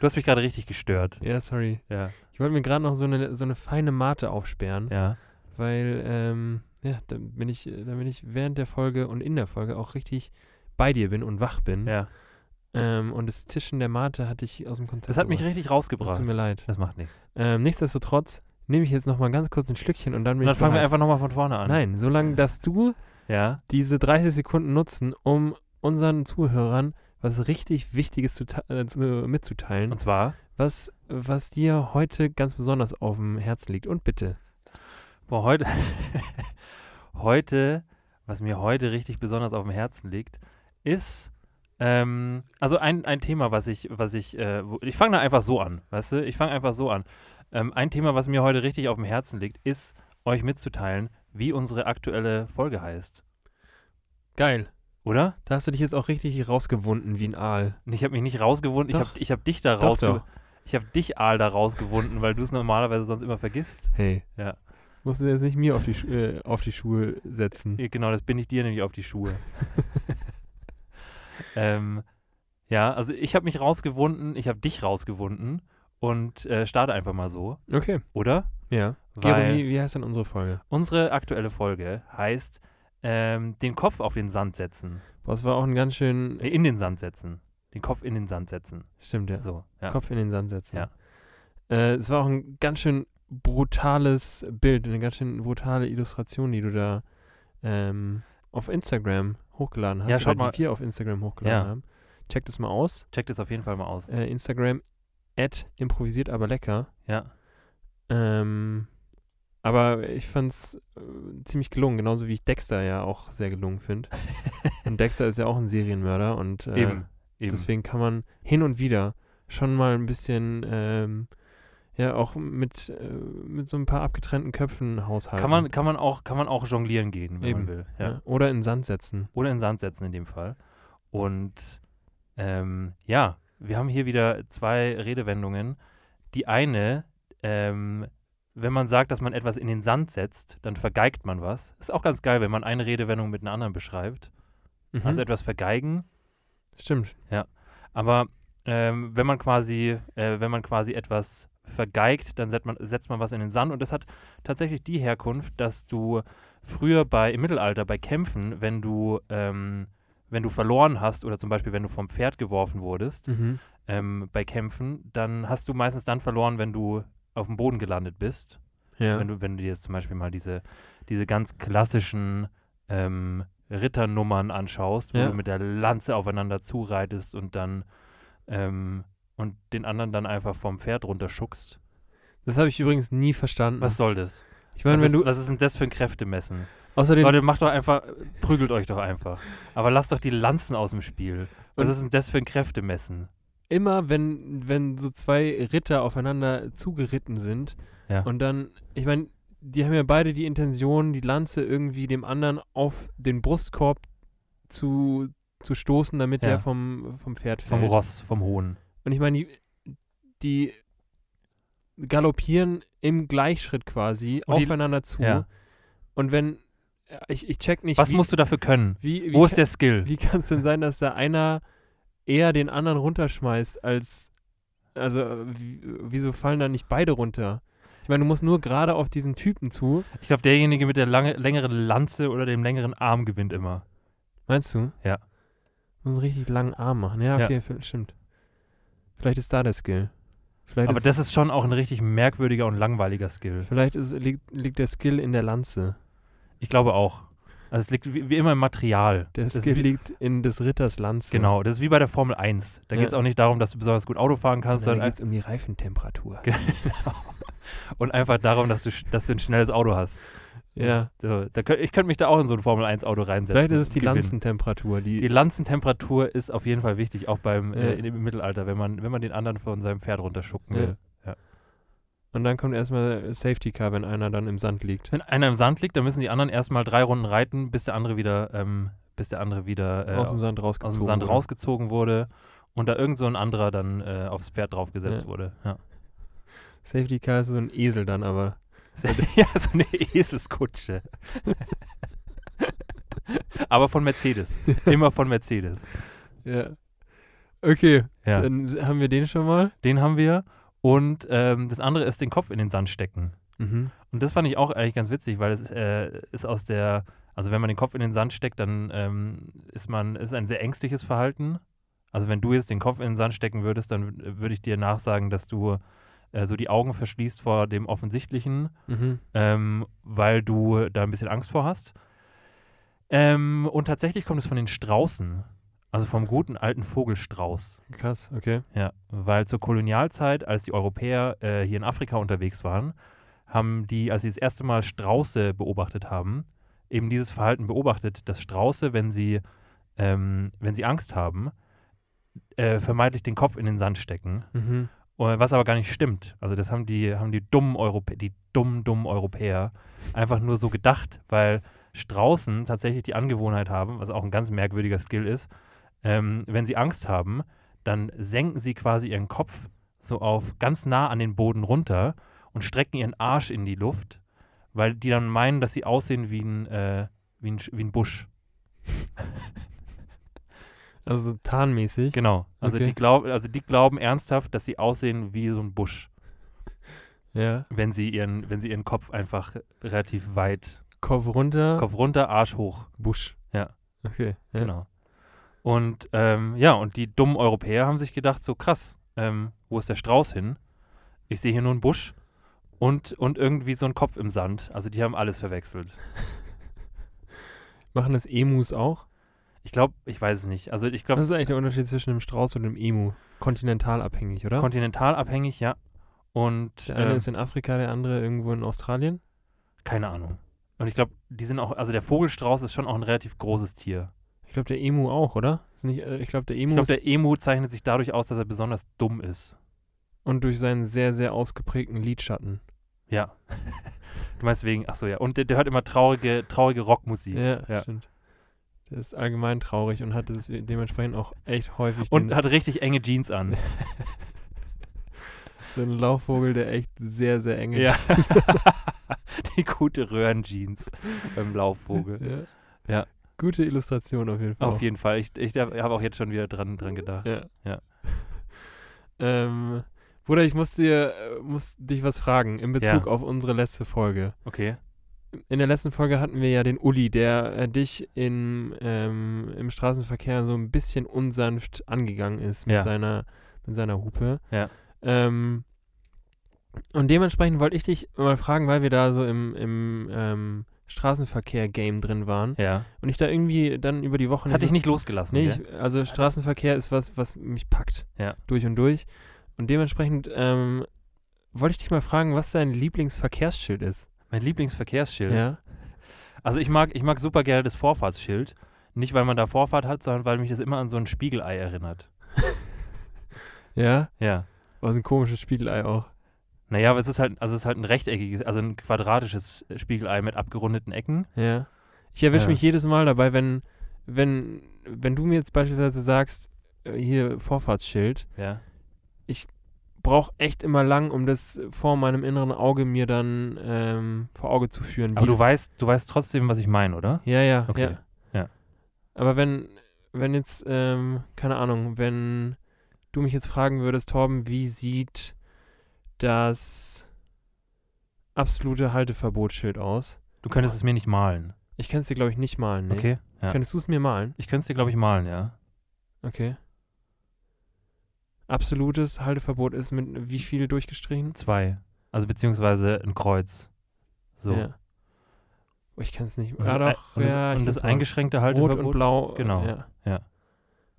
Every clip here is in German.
Du hast mich gerade richtig gestört. Ja, sorry. Ja. Ich wollte mir gerade noch so eine, so eine feine Mate aufsperren, Ja. weil, ähm, ja, da bin, ich, da bin ich während der Folge und in der Folge auch richtig bei dir bin und wach bin. Ja. Ähm, und das Zischen der Mate hatte ich aus dem Konzept. Das hat mich richtig Das rausgebracht. tut mir leid. Das macht nichts. Ähm, nichtsdestotrotz nehme ich jetzt noch mal ganz kurz ein Schlückchen und dann bin Und dann ich fangen wir einfach nochmal von vorne an. Nein, solange, dass du Ja. diese 30 Sekunden nutzen, um unseren Zuhörern was richtig Wichtiges zu, äh, zu, mitzuteilen, Und zwar, was, was dir heute ganz besonders auf dem Herzen liegt. Und bitte. boah, heute, heute, was mir heute richtig besonders auf dem Herzen liegt, ist, ähm, also ein, ein Thema, was ich, was ich, äh, wo, ich fange da einfach so an, weißt du? Ich fange einfach so an. Ähm, ein Thema, was mir heute richtig auf dem Herzen liegt, ist, euch mitzuteilen, wie unsere aktuelle Folge heißt. Geil. Oder? Da hast du dich jetzt auch richtig rausgewunden wie ein Aal. Und Ich habe mich nicht rausgewunden, ich Doch. habe ich hab dich da rausgewunden. Ich habe dich, Aal, da rausgewunden, weil du es normalerweise sonst immer vergisst. Hey. Ja. Musst du jetzt nicht mir auf die, äh, auf die Schuhe setzen. Genau, das bin ich dir nämlich auf die Schuhe. ähm, ja, also ich habe mich rausgewunden, ich habe dich rausgewunden und äh, starte einfach mal so, Okay. oder? Ja. Gero, wie, wie heißt denn unsere Folge? unsere aktuelle Folge heißt ähm, den Kopf auf den Sand setzen. Boah, es war auch ein ganz schön. Äh, in den Sand setzen. Den Kopf in den Sand setzen. Stimmt, ja. So, ja. Kopf in den Sand setzen. Ja. Äh, es war auch ein ganz schön brutales Bild, eine ganz schön brutale Illustration, die du da ähm, auf Instagram hochgeladen hast. Ja, schaut die mal. wir auf Instagram hochgeladen Ja. haben. Check das mal aus. Check das auf jeden Fall mal aus. Äh, Instagram at improvisiert aber lecker. Ja. Ähm, aber ich fand's äh, ziemlich gelungen, genauso wie ich Dexter ja auch sehr gelungen finde. und Dexter ist ja auch ein Serienmörder und äh, Eben. Eben. Deswegen kann man hin und wieder schon mal ein bisschen, ähm, ja, auch mit, äh, mit so ein paar abgetrennten Köpfen haushalten. kann, man, kann, man auch, kann man auch jonglieren gehen, wenn Eben, man will. ja. Ja. Oder in Sand setzen. Oder in Sand setzen in dem Fall. Und ähm, ja, wir haben hier wieder zwei Redewendungen. Die eine, ähm, wenn man sagt, dass man etwas in den Sand setzt, dann vergeigt man was. Ist auch ganz geil, wenn man eine Redewendung mit einer anderen beschreibt. Mhm. Also etwas vergeigen. Stimmt. Aber ähm, wenn man quasi, äh, wenn man quasi etwas vergeigt, dann setzt man, setzt man was in den Sand. Und das hat tatsächlich die Herkunft, dass du früher bei im Mittelalter bei Kämpfen, wenn du ähm, wenn du verloren hast oder zum Beispiel wenn du vom Pferd geworfen wurdest Mhm. ähm, bei Kämpfen, dann hast du meistens dann verloren, wenn du auf dem Boden gelandet bist. Ja. Wenn du wenn du dir jetzt zum Beispiel mal diese diese ganz klassischen ähm, Ritternummern anschaust, wo Ja. du mit der Lanze aufeinander zureitest und dann ähm, und den anderen dann einfach vom Pferd runterschuckst. das habe ich übrigens nie verstanden. Was soll das? ich meine, was, wenn ist, du was ist denn das für ein Kräftemessen? außerdem Leute, macht doch einfach, prügelt euch doch einfach. Aber lasst doch die Lanzen aus dem Spiel. Was ist denn das für ein Kräftemessen? Immer, wenn, wenn so zwei Ritter aufeinander zugeritten sind Ja. und dann, ich meine, die haben ja beide die Intention, die Lanze irgendwie dem anderen auf den Brustkorb zu, zu stoßen, damit Ja. der vom, vom Pferd fällt. Vom Ross, vom Hohn. Und ich meine, die, die galoppieren im Gleichschritt quasi Und die- aufeinander zu. ja. Und wenn, ich, ich check nicht, Was wie, musst du dafür können? wie, wie, Wo ist der Skill? wie kann es denn sein, dass da einer eher den anderen runterschmeißt als, also wie, wieso fallen da nicht beide runter? Ich meine, du musst nur gerade auf diesen Typen zu. Ich glaube, derjenige mit der lange, längeren Lanze oder dem längeren Arm gewinnt immer. Meinst du? Ja. Muss einen richtig langen Arm machen. Ja, Ja. okay, v- stimmt. Vielleicht ist da der Skill. Vielleicht Aber ist, das ist schon auch ein richtig merkwürdiger und langweiliger Skill. vielleicht ist, liegt, liegt der Skill in der Lanze. Ich glaube auch. Also es liegt wie, wie immer im Material. Das wie- liegt in des Ritters Lanze. Genau, das ist wie bei der Formel 1. Da Ja. geht es auch nicht darum, dass du besonders gut Auto fahren kannst, Sondern da geht es um die Reifentemperatur. Genau. und einfach darum, dass du, dass du ein schnelles Auto hast. Ja. So, da könnt, ich könnte mich da auch in so ein Formel-1-Auto reinsetzen. Vielleicht ist es die gewinnen. Lanzentemperatur. Die, Die Lanzentemperatur ist auf jeden Fall wichtig, auch beim Ja. äh, im Mittelalter, wenn man, wenn man den anderen von seinem Pferd runterschucken will. Und dann kommt erstmal Safety Car, wenn einer dann im Sand liegt. Wenn einer im Sand liegt, dann müssen die anderen erstmal drei Runden reiten, bis der andere wieder, ähm, bis der andere wieder äh, aus dem Sand rausgezogen. aus dem Sand wurde. rausgezogen wurde und da irgend so ein anderer dann äh, aufs Pferd draufgesetzt Ja. wurde. Ja. Safety Car ist so ein Esel dann aber. ja, so eine Eselskutsche. Aber von Mercedes. Immer von Mercedes. Ja. Okay, Ja. dann haben wir den schon mal. Den haben wir. Und ähm, das andere ist den Kopf in den Sand stecken. Mhm. Und das fand ich auch eigentlich ganz witzig, weil es äh, ist aus der, also wenn man den Kopf in den Sand steckt, dann ähm, ist man, ist ein sehr ängstliches Verhalten. Also wenn du jetzt den Kopf in den Sand stecken würdest, dann würde ich dir nachsagen, dass du äh, so die Augen verschließt vor dem Offensichtlichen, Mhm. ähm, weil du da ein bisschen Angst vor hast. Ähm, und tatsächlich kommt es von den Straußen, also vom guten alten Vogelstrauß. Krass, okay. Ja, weil zur Kolonialzeit, als die Europäer äh, hier in Afrika unterwegs waren, haben die, als sie das erste Mal Strauße beobachtet haben, eben dieses Verhalten beobachtet, dass Strauße, wenn sie, ähm, wenn sie Angst haben, äh, vermeintlich den Kopf in den Sand stecken, Mhm. äh, was aber gar nicht stimmt. Also das haben die, haben die dummen Europäer, die dummen, dummen Europäer einfach nur so gedacht, weil Straußen tatsächlich die Angewohnheit haben, was auch ein ganz merkwürdiger Skill ist, ähm, wenn sie Angst haben, dann senken sie quasi ihren Kopf so auf ganz nah an den Boden runter und strecken ihren Arsch in die Luft, weil die dann meinen, dass sie aussehen wie ein, äh, wie ein, wie ein Busch. Also so tarnmäßig. Genau. Also, Okay. die glaub, also die glauben ernsthaft, dass sie aussehen wie so ein Busch. Ja. wenn sie ihren, wenn sie ihren Kopf einfach relativ weit, Kopf runter, Kopf runter, Arsch hoch. Busch. Ja. Okay. Ja. Genau. Und ähm, ja, und die dummen Europäer haben sich gedacht, so krass, ähm, wo ist der Strauß hin? Ich sehe hier nur einen Busch und, und irgendwie so einen Kopf im Sand. Also die haben alles verwechselt. Machen das Emus auch? Ich glaube, ich weiß es nicht. Also ich glaube, ist eigentlich der Unterschied zwischen dem Strauß und dem Emu? Kontinentalabhängig, oder? kontinentalabhängig, ja. Und der eine ähm, ist in Afrika, der andere irgendwo in Australien. keine Ahnung. Und ich glaube, die sind auch, also der Vogelstrauß ist schon auch ein relativ großes Tier. Ich glaube, der Emu auch, oder? Ist nicht, äh, ich glaube, der Emu Ich glaube, der Emu zeichnet sich dadurch aus, dass er besonders dumm ist. und durch seinen sehr, sehr ausgeprägten Lidschatten. Ja. Du meinst wegen, ach so, ja. Und der, der hört immer traurige, traurige Rockmusik. Ja, Ja. stimmt. Der ist allgemein traurig und hat dementsprechend auch echt häufig Und hat richtig enge Jeans an. so einen Laufvogel, der echt sehr, sehr enge ja. Die gute Röhrenjeans beim Laufvogel. Ja. Ja. Gute Illustration auf jeden Fall. Auf jeden Fall. Ich, ich habe auch jetzt schon wieder dran, dran gedacht. Ja. Ja. ähm, Bruder, ich muss dir äh, muss dich was fragen in Bezug Ja. auf unsere letzte Folge. Okay. In der letzten Folge hatten wir ja den Uli, der äh, dich in, ähm, im Straßenverkehr so ein bisschen unsanft angegangen ist mit, Ja. seiner, mit seiner Hupe. Ja. Ähm, und dementsprechend wollte ich dich mal fragen, weil wir da so im, im ähm, Straßenverkehr-Game drin waren Ja. und ich da irgendwie dann über die Wochen Das hat dich nicht losgelassen. Nee, ich, also Straßenverkehr ist was, was mich packt. Ja. Durch und durch. Und dementsprechend ähm, wollte ich dich mal fragen, was dein Lieblingsverkehrsschild ist. mein Lieblingsverkehrsschild. Ja. Also ich mag, ich mag super gerne das Vorfahrtsschild. Nicht, weil man da Vorfahrt hat, sondern weil mich das immer an so ein Spiegelei erinnert. Ja? Ja. Was ein komisches Spiegelei auch. Naja, aber es ist halt, also es ist halt ein rechteckiges, also ein quadratisches Spiegelei mit abgerundeten Ecken. Ja. Ich erwische Ja. mich jedes Mal dabei, wenn, wenn, wenn du mir jetzt beispielsweise sagst, äh, hier Vorfahrtsschild, Ja. brauche echt immer lang, um das vor meinem inneren Auge mir dann ähm, vor Auge zu führen. Aber du weißt, du weißt trotzdem, was ich meine, oder? Ja, ja, Okay, ja. ja. Aber wenn, wenn jetzt, ähm, keine Ahnung, wenn du mich jetzt fragen würdest, Torben, wie sieht das absolute Halteverbotsschild aus? Du könntest es mir nicht malen. Ich kann es dir, glaube ich, nicht malen. Nee. Okay? Ja. Könntest du es mir malen? Ich könnte es dir, glaube ich, malen, ja. Okay. Absolutes Halteverbot ist mit wie viel durchgestrichen? Zwei. Also beziehungsweise ein Kreuz. So. Ja. Oh, ich kann es nicht. Ja, das, doch, und, das, ja, und das eingeschränkte Rot Halteverbot. und Blau. Genau. Ja. Ja.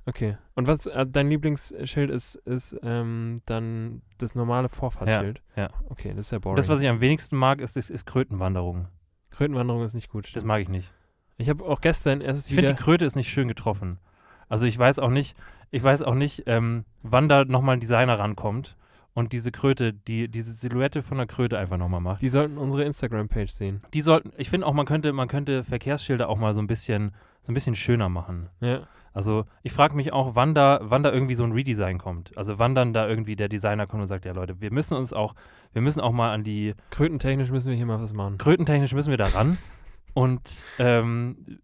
Okay. Und was äh, dein Lieblingsschild ist, ist ähm, dann das normale Vorfahrtsschild. ja. Okay, das ist ja boring. Das, was ich am wenigsten mag, ist, ist, ist Krötenwanderung. Krötenwanderung ist nicht gut. Das mag ich nicht. Ich habe auch gestern erst Ich finde, die Kröte ist nicht schön getroffen. Also ich weiß auch nicht, ich weiß auch nicht, ähm, wann da nochmal ein Designer rankommt und diese Kröte, die, diese Silhouette von der Kröte einfach nochmal macht. Die sollten unsere Instagram-Page sehen. Die sollten, ich finde auch, man könnte, man könnte Verkehrsschilder auch mal so ein bisschen, so ein bisschen schöner machen. Ja. Also ich frage mich auch, wann da, wann da irgendwie so ein Redesign kommt. Also wann dann da irgendwie der Designer kommt und sagt, ja Leute, wir müssen uns auch, wir müssen auch mal an die Krötentechnisch müssen wir hier mal was machen. Krötentechnisch müssen wir da ran. und, ähm,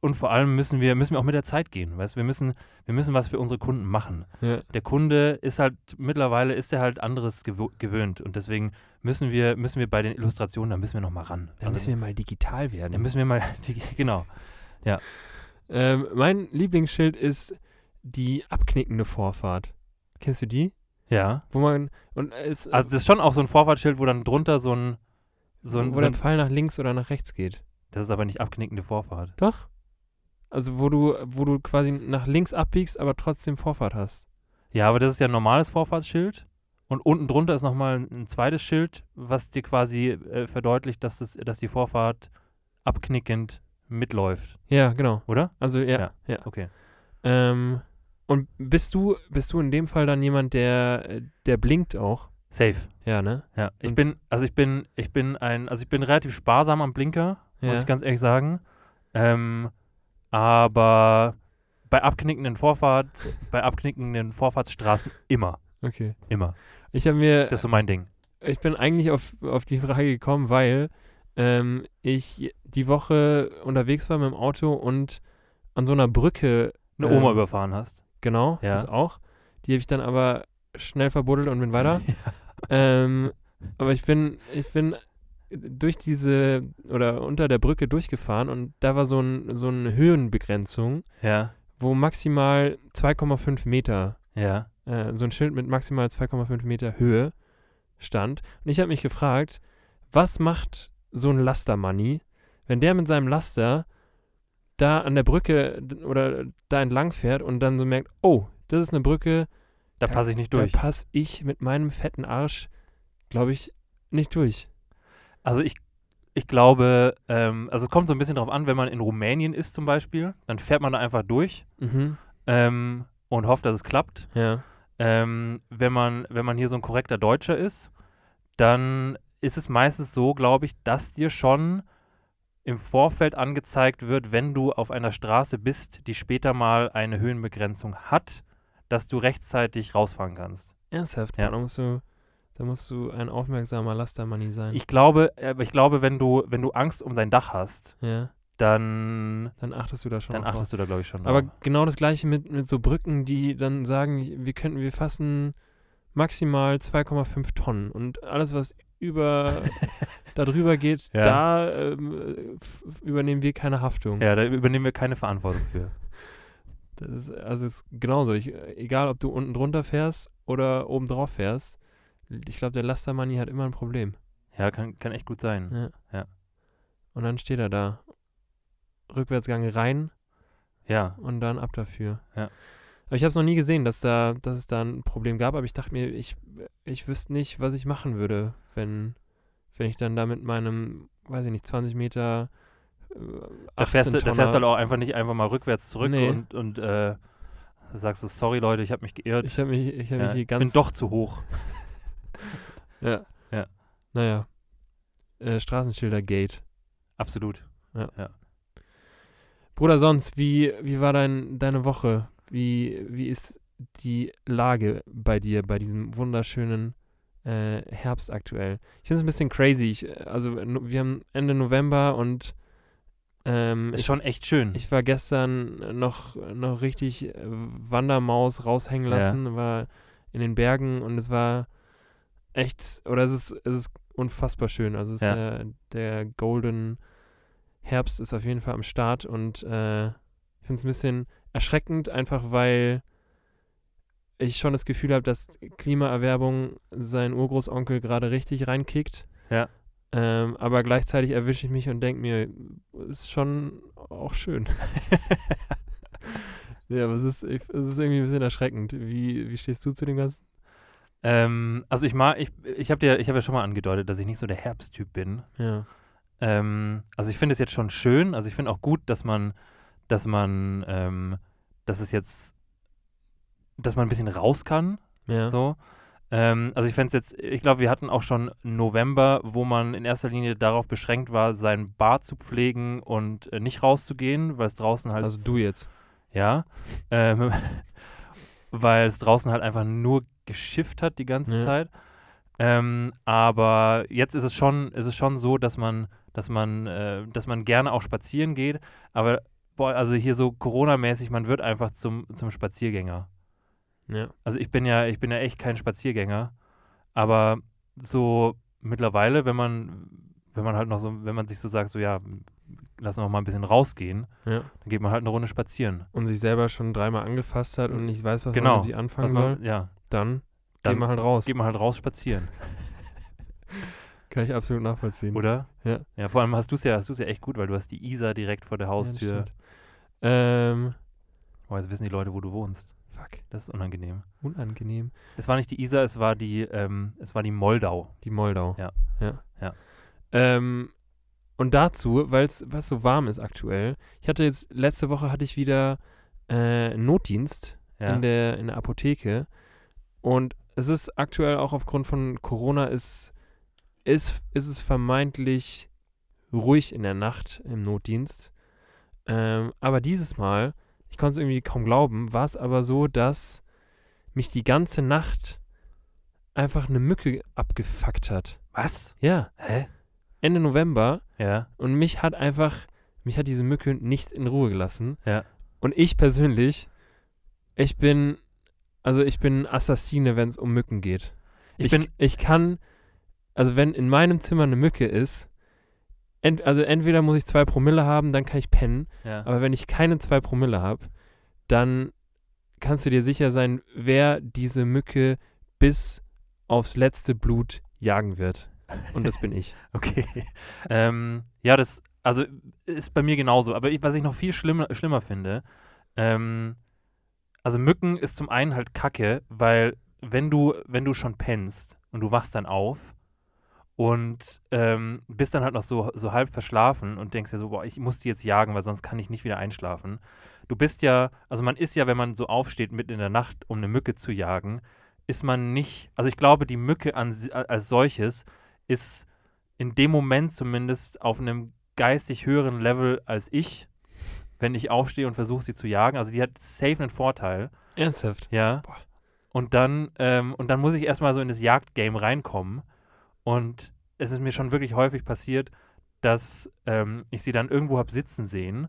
und vor allem müssen wir, müssen wir auch mit der Zeit gehen. Weißt? Wir, müssen, wir müssen was für unsere Kunden machen. Ja. Der Kunde ist halt, mittlerweile ist er halt anderes gewöhnt. Und deswegen müssen wir, müssen wir bei den Illustrationen, da müssen wir nochmal ran. Da müssen wir mal digital da werden. müssen wir mal, genau. Ähm, mein Lieblingsschild ist die abknickende Vorfahrt. Kennst du die? Ja. Wo man und es, Also das ist schon auch so ein Vorfahrtsschild, wo dann drunter so ein, so ein, wo so ein Pfeil nach links oder nach rechts geht. das ist aber nicht abknickende Vorfahrt. Doch. Also wo du, wo du quasi nach links abbiegst, aber trotzdem Vorfahrt hast. Ja, aber das ist ja ein normales Vorfahrtsschild. Und unten drunter ist nochmal ein, ein zweites Schild, was dir quasi äh, verdeutlicht, dass, das, dass die Vorfahrt abknickend mitläuft, Ja, genau. oder? Also ja, Ja. ja. Okay. Ähm, und bist du, bist du in dem Fall dann jemand, der, der blinkt auch? Safe. Ja, ne? Ja. Ich Sonst- bin, also ich bin, ich bin ein, also ich bin relativ sparsam am Blinker, muss Ja. ich ganz ehrlich sagen. Ähm, aber bei abknickenden Vorfahrt, bei abknickenden Vorfahrtsstraßen immer. Okay. Immer. Ich habe mir, Das ist so mein Ding. ich bin eigentlich auf, auf die Frage gekommen, weil ähm, ich die Woche unterwegs war mit dem Auto und an so einer Brücke, Eine Ähm, Oma überfahren hast. genau, Ja. das auch. Die habe ich dann aber schnell verbuddelt und bin weiter. ähm, aber ich bin, ich bin durch diese oder unter der Brücke durchgefahren und da war so, ein, so eine Höhenbegrenzung, Ja. wo maximal 2,5 Meter, Ja. äh, so ein Schild mit maximal 2,5 Meter Höhe stand. Und ich habe mich gefragt, was macht so ein Lastermanni, wenn der mit seinem Laster da an der Brücke oder da entlang fährt und dann so merkt, oh, das ist eine Brücke, Da passe ich nicht durch. da passe ich mit meinem fetten Arsch, glaube ich, nicht durch. Also ich, ich glaube, ähm, also es kommt so ein bisschen drauf an, wenn man in Rumänien ist zum Beispiel, dann fährt man da einfach durch Mhm. ähm, und hofft, dass es klappt. Ja. Ähm, wenn, man, wenn man hier so ein korrekter Deutscher ist, dann ist es meistens so, glaube ich, dass dir schon im Vorfeld angezeigt wird, wenn du auf einer Straße bist, die später mal eine Höhenbegrenzung hat, dass du rechtzeitig rausfahren kannst. Ernsthaft, Ja. da musst du, da musst du ein aufmerksamer Lastermanni sein. Ich glaube, aber ich glaube, wenn du, wenn du Angst um dein Dach hast, ja, dann, dann achtest du da schon dann auch drauf. achtest du da, glaube ich, schon Aber drauf. genau das gleiche mit, mit so Brücken, die dann sagen, wir könnten, wir fassen maximal 2,5 Tonnen und alles, was über da drüber geht, Ja. da ähm, übernehmen wir keine Haftung. Ja, da übernehmen wir keine Verantwortung für. Das ist, also es ist genauso. Ich, egal, ob du unten drunter fährst oder oben drauf fährst, ich glaube, der Lastermanni hat immer ein Problem. Ja, kann, kann echt gut sein. Ja. Ja. Und dann steht er da. Rückwärtsgang rein Ja, und dann ab dafür. Ja. Aber ich habe es noch nie gesehen, dass, da, dass es da ein Problem gab, aber ich dachte mir, ich, ich wüsste nicht, was ich machen würde, wenn, wenn ich dann da mit meinem, weiß ich nicht, 20 Meter. Äh, da fährst, du, da fährst du halt auch einfach nicht einfach mal rückwärts zurück Nee. und, und äh, sagst so, sorry Leute, ich habe mich geirrt. Ich habe mich, ich hab ja, mich hier ganz. bin doch zu hoch. Ja. Ja. Naja. Äh, Straßenschilder Gate. Absolut. Bruder, sonst, wie, wie war dein, deine Woche? Wie, wie ist die Lage bei dir, bei diesem wunderschönen äh, Herbst aktuell? Ich finde es ein bisschen crazy. Ich, also, no, wir haben Ende November und ähm, Ist ich, schon echt schön. ich war gestern noch, noch richtig äh, Wandermaus raushängen Ja. lassen, war in den Bergen und es war echt, oder es ist, es ist unfassbar schön. Also es ist Ja. äh, der Golden Herbst ist auf jeden Fall am Start und äh, ich finde es ein bisschen erschreckend, einfach weil ich schon das Gefühl habe, dass Klimaerwerbung sein Urgroßonkel gerade richtig reinkickt. Ja. Ähm, aber gleichzeitig erwische ich mich und denke mir, ist schon auch schön. ja, aber es ist, es ist irgendwie ein bisschen erschreckend. Wie, wie stehst du zu dem Ganzen? ähm, also ich mag, ich, ich habe dir, ich habe ja schon mal angedeutet, dass ich nicht so der Herbsttyp bin. Ja. ähm, also ich finde es jetzt schon schön, also ich finde auch gut, dass man, dass man, ähm, dass es jetzt, dass man ein bisschen raus kann, Ja. so. Ähm, also ich fände es jetzt, ich glaube, wir hatten auch schon November, wo man in erster Linie darauf beschränkt war, sein Bart zu pflegen und äh, nicht rauszugehen, weil es draußen halt. Also du jetzt. Ja. Ähm, weil es draußen halt einfach nur geschifft hat die ganze Ja. Zeit. Ähm, aber jetzt ist es schon, ist es schon so, dass man, dass man, äh, dass man gerne auch spazieren geht. Aber boah, also hier so Corona-mäßig, man wird einfach zum, zum Spaziergänger. Ja. Also ich bin ja, ich bin ja echt kein Spaziergänger. Aber so mittlerweile, wenn man, wenn man halt noch so, wenn man sich so sagt, so ja, lass noch mal ein bisschen rausgehen, Ja. dann geht man halt eine Runde spazieren. Und sich selber schon dreimal angefasst hat und nicht weiß, was Genau. man sich anfangen Also, soll, ja, dann, Dann geht man halt raus. geht man halt raus spazieren, Kann ich absolut nachvollziehen. oder? Ja. Ja, vor allem hast du es ja, hast du es ja echt gut, weil du hast die Isar direkt vor der Ja, Haustür. stimmt. Ähm, oh, jetzt wissen die Leute, wo du wohnst. fuck, Das ist unangenehm. unangenehm. Es war nicht die Isar, es war die, ähm, es war die Moldau. Die Moldau. Ja. Ja. Ja. Ähm, und dazu, weil es was so warm ist aktuell, ich hatte jetzt, letzte Woche hatte ich wieder äh, Notdienst Ja. in, der, in der Apotheke. Und es ist aktuell auch aufgrund von Corona ist, ist, ist es vermeintlich ruhig in der Nacht im Notdienst. Ähm, aber dieses Mal, ich konnte es irgendwie kaum glauben, war es aber so, dass mich die ganze Nacht einfach eine Mücke abgefuckt hat. Was? Ja, Hä? Ende November Ja. und mich hat einfach, mich hat diese Mücke nicht in Ruhe gelassen. Ja. Und ich persönlich, ich bin, also ich bin Assassine, wenn es um Mücken geht. Ich Ich, bin- ich kann, also wenn in meinem Zimmer eine Mücke ist, ent, also entweder muss ich zwei Promille haben, dann kann ich pennen. Ja. Aber wenn ich keine zwei Promille habe, dann kannst du dir sicher sein, wer diese Mücke bis aufs letzte Blut jagen wird. Und das bin ich. Okay. ähm, ja, das, also ist bei mir genauso. Aber ich, was ich noch viel schlimmer, schlimmer finde, ähm, also Mücken ist zum einen halt Kacke, weil wenn du, wenn du schon pennst und du wachst dann auf und ähm, bist dann halt noch so, so halb verschlafen und denkst dir so, boah, ich muss die jetzt jagen, weil sonst kann ich nicht wieder einschlafen. Du bist ja, also man ist ja, wenn man so aufsteht mitten in der Nacht, um eine Mücke zu jagen, ist man nicht, also ich glaube, die Mücke an, als solches ist in dem Moment zumindest auf einem geistig höheren Level als ich, wenn ich aufstehe und versuche sie zu jagen. Also die hat safe einen Vorteil, Ernsthaft. ja. Boah. Und dann, ähm, und dann muss ich erstmal so in das Jagdgame reinkommen. Und es ist mir schon wirklich häufig passiert, dass ähm, ich sie dann irgendwo habe sitzen sehen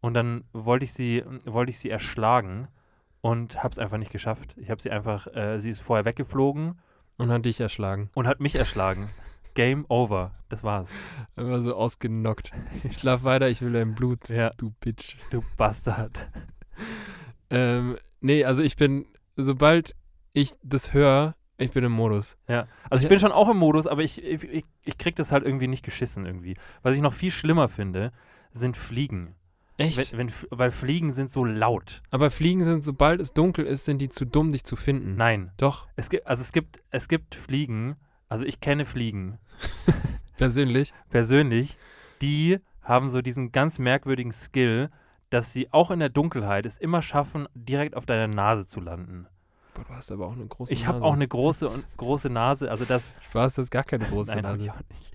und dann wollte ich sie, wollte ich sie erschlagen und habe es einfach nicht geschafft. Ich habe sie einfach, äh, sie ist vorher weggeflogen Und hat dich erschlagen. und hat mich erschlagen. Game over. Das war's. Einfach so ausgenockt. Schlaf weiter, ich will dein Blut, Ja, du Bitch. du Bastard. Ähm, nee, also ich bin, sobald ich das höre, ich bin im Modus. Ja, also ich bin schon auch im Modus, aber ich, ich, ich, krieg das halt irgendwie nicht geschissen irgendwie. Was ich noch viel schlimmer finde, sind Fliegen. Echt? Wenn, wenn, weil Fliegen sind so laut. Aber Fliegen sind, sobald es dunkel ist, sind die zu dumm, dich zu finden. Nein. Doch, Es gibt, also es gibt, es gibt Fliegen, also ich kenne Fliegen persönlich. persönlich, die haben so diesen ganz merkwürdigen Skill, dass sie auch in der Dunkelheit es immer schaffen, direkt auf deiner Nase zu landen. Boah, du hast aber auch eine große Ich habe auch eine große und große Nase, also das. Spaß, das ist gar keine große Nein, Nase. ich auch nicht.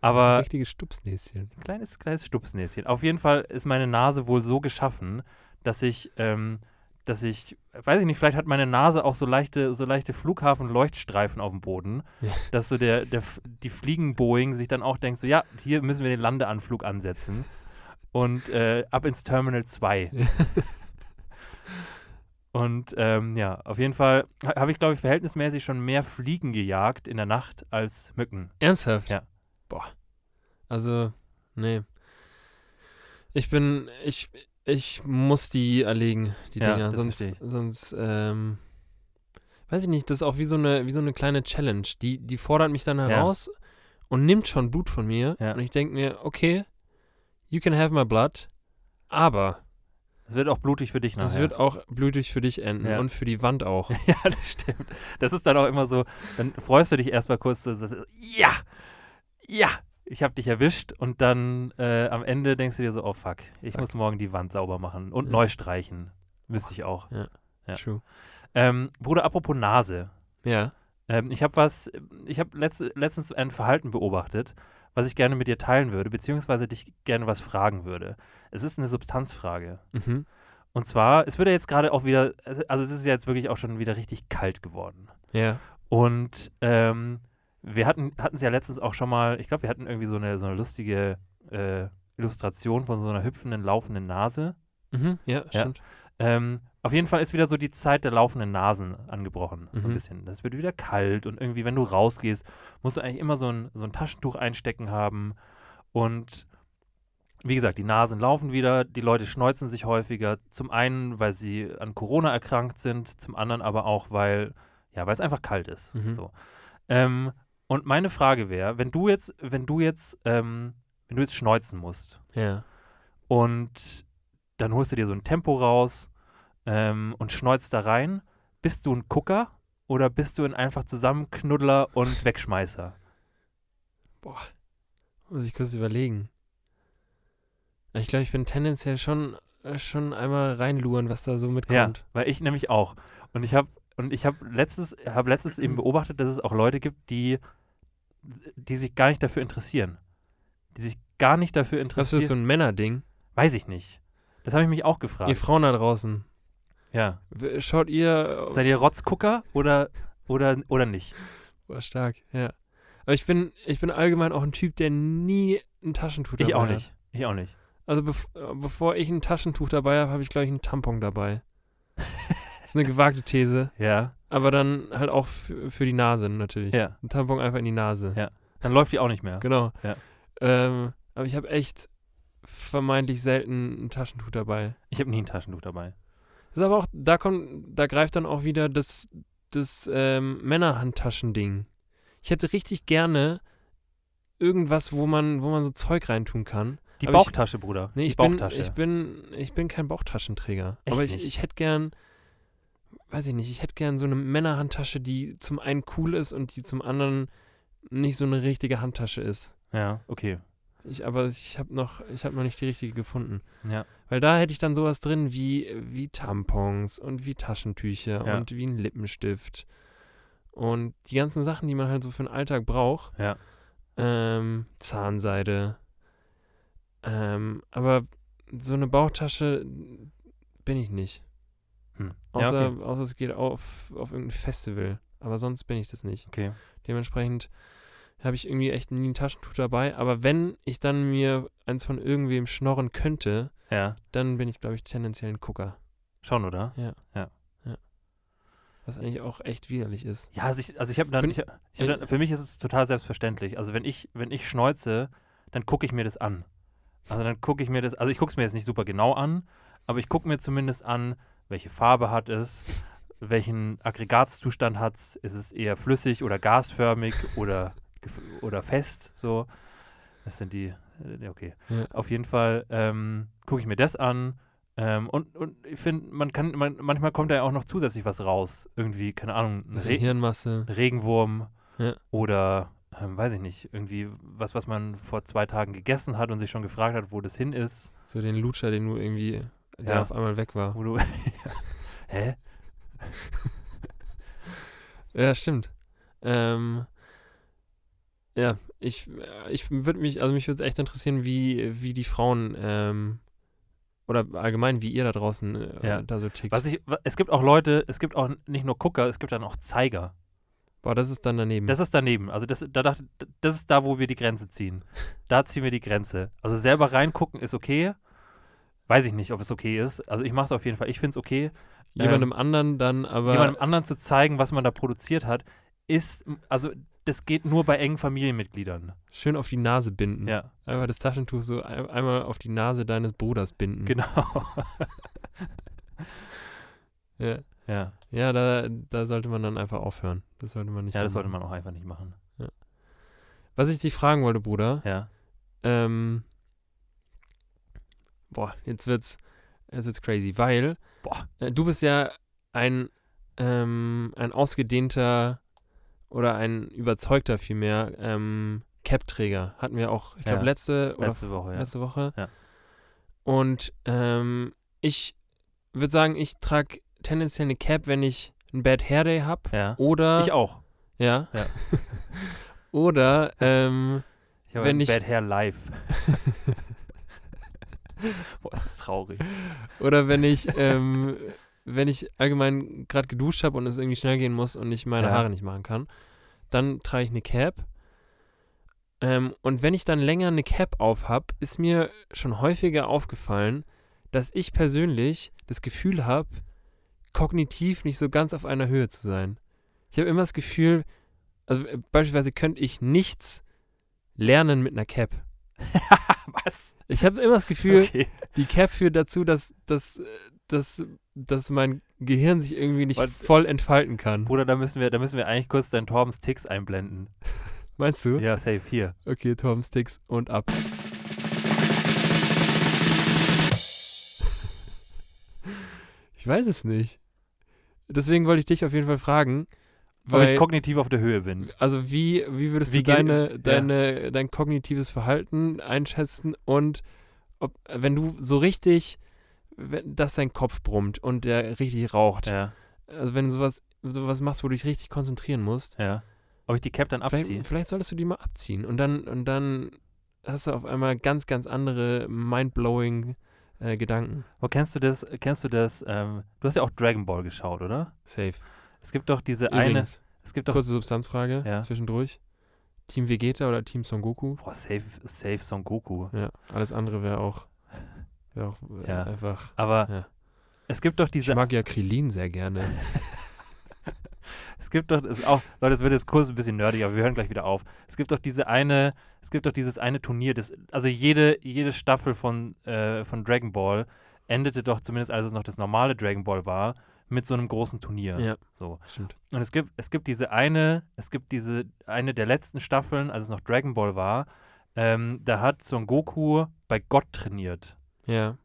Aber Richtiges Stupsnäschen. kleines, kleines Stupsnäschen. Auf jeden Fall ist meine Nase wohl so geschaffen, dass ich, ähm, dass ich, weiß ich nicht, vielleicht hat meine Nase auch so leichte, so leichte Flughafen-Leuchtstreifen auf dem Boden, Ja. dass so der, der, die Fliegen-Boeing sich dann auch denkt, so ja, hier müssen wir den Landeanflug ansetzen und äh, ab ins Terminal 2. Und ähm, ja, auf jeden Fall ha- habe ich, glaube ich, verhältnismäßig schon mehr Fliegen gejagt in der Nacht als Mücken. Ernsthaft? Ja. Boah. Also, nee. Ich bin, ich, ich muss die erlegen, die Ja, Dinger. Sonst, sonst, ähm, weiß ich nicht, das ist auch wie so eine, wie so eine kleine Challenge. Die, die fordert mich dann heraus und nimmt schon Blut von mir. Ja. Und ich denke mir, okay, you can have my blood, aber Es wird auch blutig für dich nachher. es wird auch blutig für dich enden Ja. und für die Wand auch. Ja, das stimmt. Das ist dann auch immer so, dann freust du dich erstmal kurz, so, so, ja, ja, ich habe dich erwischt und dann äh, am Ende denkst du dir so, oh fuck, ich Fuck. muss morgen die Wand sauber machen und Ja. neu streichen. Müsste ich auch. Ja. True. Ähm, Bruder, apropos Nase. Ja. Ähm, ich habe was, ich habe letzt, letztens ein Verhalten beobachtet, was ich gerne mit dir teilen würde, beziehungsweise dich gerne was fragen würde. Es ist eine Substanzfrage. Mhm. Und zwar, es wird ja jetzt gerade auch wieder, also es ist ja jetzt wirklich auch schon wieder richtig kalt geworden. Ja. Und ähm, wir hatten es ja letztens auch schon mal, ich glaube, wir hatten irgendwie so eine, so eine lustige äh, Illustration von so einer hüpfenden, laufenden Nase. Mhm. Ja, Ja. stimmt. Ähm, auf jeden Fall ist wieder so die Zeit der laufenden Nasen angebrochen. So ein Mhm. bisschen. Das wird wieder kalt und irgendwie, wenn du rausgehst, musst du eigentlich immer so ein, so ein Taschentuch einstecken haben. Und wie gesagt, die Nasen laufen wieder, die Leute schneuzen sich häufiger. Zum einen, weil sie an Corona erkrankt sind, zum anderen aber auch, weil, ja, weil es einfach kalt ist. Mhm. So. Ähm, und meine Frage wäre, wenn du jetzt, wenn du jetzt, ähm, wenn du jetzt schneuzen musst, Ja. und dann holst du dir so ein Tempo raus ähm, und schneuzt da rein. Bist du ein Gucker oder bist du ein einfach Zusammenknuddler und Wegschmeißer? Muss ich kurz überlegen. Ich glaube, ich bin tendenziell schon, äh, schon einmal reinluren, was da so mitkommt. Ja, weil ich nämlich auch. Und ich habe und ich habe letztes, habe letztes eben beobachtet, dass es auch Leute gibt, die, die sich gar nicht dafür interessieren. Die sich gar nicht dafür Das interessieren. ist so ein Männerding. Weiß ich nicht. Das habe ich mich auch gefragt. Ihr Frauen da draußen, ja. schaut ihr. Seid ihr Rotzgucker oder, oder, oder nicht? Boah, stark, ja. Aber ich bin, ich bin allgemein auch ein Typ, der nie ein Taschentuch dabei Ich auch hat. nicht. Ich auch nicht. Also bev äh, bevor ich ein Taschentuch dabei habe, habe ich, glaube ich, einen Tampon dabei. das ist eine gewagte These. Ja. Aber dann halt auch für, für die Nase natürlich. Ja. Ein Tampon einfach in die Nase. Ja. Dann läuft die auch nicht mehr. Genau. Ja. Ähm, aber ich habe echt vermeintlich selten ein Taschentuch dabei. Ich habe nie ein Taschentuch dabei. Das ist aber auch, da kommt, da greift dann auch wieder das, das ähm, Männerhandtaschending. Ich hätte richtig gerne irgendwas, wo man, wo man so Zeug reintun kann. Die Aber ich- Bauchtasche, Bruder. Nee, die ich bin, Bauchtasche. ich bin, ich bin kein Bauchtaschenträger. Echt aber ich, nicht? ich hätte gern, weiß ich nicht, ich hätte gern so eine Männerhandtasche, die zum einen cool ist und die zum anderen nicht so eine richtige Handtasche ist. ja, okay. Ich, aber ich habe noch, ich habe noch nicht die richtige gefunden. Ja. Weil da hätte ich dann sowas drin wie, wie Tampons und wie Taschentücher Ja. und wie ein Lippenstift. Und die ganzen Sachen, die man halt so für den Alltag braucht. Ja. Ähm, Zahnseide. Ähm, aber so eine Bauchtasche bin ich nicht. Hm. ja, Außer, okay. außer es geht auf, auf irgendein Festival. Aber sonst bin ich das nicht. okay. Dementsprechend habe ich irgendwie echt nie ein Taschentuch dabei. Aber wenn ich dann mir eins von irgendwem schnorren könnte, Ja, dann bin ich, glaube ich, tendenziell ein Gucker. schon, oder? Was eigentlich auch echt widerlich ist. Ja, also ich, also ich habe dann, ich, ich hab dann, für mich ist es total selbstverständlich. Also wenn ich, wenn ich schneuze, dann gucke ich mir das an. Also dann gucke ich mir das, also ich gucke es mir jetzt nicht super genau an, aber ich gucke mir zumindest an, welche Farbe hat es, welchen Aggregatzustand hat es, ist es eher flüssig oder gasförmig oder, oder fest, so. Das sind die, äh, okay. Ja. Auf jeden Fall ähm, gucke ich mir das an. Ähm, und, und ich finde, man kann, man, manchmal kommt da ja auch noch zusätzlich was raus. Irgendwie, keine Ahnung, ein Bisschen Re Hirnmasse. Regenwurm Ja. oder, ähm, weiß ich nicht, irgendwie was, was man vor zwei Tagen gegessen hat und sich schon gefragt hat, wo das hin ist. So den Lutscher, den du irgendwie, der Ja. auf einmal weg war. Wo du, Hä? Ja, stimmt. Ähm, ja, ich, ich würde mich, also mich würde es echt interessieren, wie, wie die Frauen, ähm, oder allgemein, wie ihr da draußen äh, Ja. da so tickt. Was ich, es gibt auch Leute, es gibt auch nicht nur Gucker, es gibt dann auch Zeiger. Boah, das ist dann daneben. Das ist daneben. Also das, da dachte, das ist da, wo wir die Grenze ziehen. Da ziehen wir die Grenze. Also selber reingucken ist okay. Weiß ich nicht, ob es okay ist. Also ich mache es auf jeden Fall. Ich finde es okay. Jemandem anderen dann aber. Jemandem anderen zu zeigen, was man da produziert hat, ist, also das geht nur bei engen Familienmitgliedern. schön auf die Nase binden. Ja, Einfach das Taschentuch so ein, einmal auf die Nase deines Bruders binden. genau. Ja, ja. ja da, da sollte man dann einfach aufhören. Das sollte man nicht ja, das mehr sollte machen. man auch einfach nicht machen. Was ich dich fragen wollte, Bruder, Ja. ähm, boah, jetzt wird's, jetzt wird's crazy, weil Boah. äh, du bist ja ein, ähm, ein ausgedehnter oder ein überzeugter vielmehr ähm, Cap-Träger. Hatten wir auch, ich glaube, Ja. letzte Letzte Woche, ja. letzte Woche. Ja. Und ähm, ich würde sagen, ich trage tendenziell eine Cap, wenn ich einen Bad Hair Day habe. Ja. Oder. Ich auch. Ja. Ja. oder ähm, Ich habe Wenn ich- Bad Hair live. Boah, ist das traurig. Oder wenn ich, ähm, wenn ich allgemein gerade geduscht habe und es irgendwie schnell gehen muss und ich meine Ja. Haare nicht machen kann, dann trage ich eine Cap. Ähm, und wenn ich dann länger eine Cap auf habe, ist mir schon häufiger aufgefallen, dass ich persönlich das Gefühl habe, kognitiv nicht so ganz auf einer Höhe zu sein. Ich habe immer das Gefühl, also äh, beispielsweise könnte ich nichts lernen mit einer Cap. Was? Ich habe immer das Gefühl, Okay. die Cap führt dazu, dass, dass, äh, dass, dass mein Gehirn sich irgendwie nicht Und- voll entfalten kann. Bruder, da müssen wir, da müssen wir eigentlich kurz deinen Torbens Ticks einblenden. Meinst du? Ja, safe, hier. Okay, Tom Sticks und ab. Ich weiß es nicht. Deswegen wollte ich dich auf jeden Fall fragen, Ob weil, ich kognitiv auf der Höhe bin. also wie, wie würdest Wie du geht- deine, ja. deine, dein kognitives Verhalten einschätzen und ob, wenn du so richtig, dass dein Kopf brummt und der richtig raucht, Ja, also wenn du sowas, sowas machst, wo du dich richtig konzentrieren musst, ja. Ob ich die Cap dann abziehe? vielleicht, vielleicht solltest du die mal abziehen und dann, und dann hast du auf einmal ganz, ganz andere mindblowing äh, Gedanken. Wo kennst du das? Kennst du das? Ähm, du hast ja auch Dragon Ball geschaut, oder? Safe. Es gibt doch diese eine. Übrigens, Es gibt doch. kurze Substanzfrage Ja. zwischendurch. Team Vegeta oder Team Son Goku? Boah, safe, safe Son Goku. Ja, alles andere wäre auch, auch äh, Ja. einfach. Aber Ja. es gibt doch Ich diese. mag ja Krillin sehr gerne. Es gibt doch, ist auch, Leute, es wird jetzt kurz ein bisschen nerdig, aber wir hören gleich wieder auf. Es gibt doch diese eine, es gibt doch dieses eine Turnier, das, also jede, jede Staffel von, äh, von Dragon Ball endete doch, zumindest als es noch das normale Dragon Ball war, mit so einem großen Turnier. Ja. So. Stimmt. Und es gibt, es gibt diese eine, es gibt diese eine der letzten Staffeln, als es noch Dragon Ball war, ähm, da hat Son Goku bei Gott trainiert. Ja.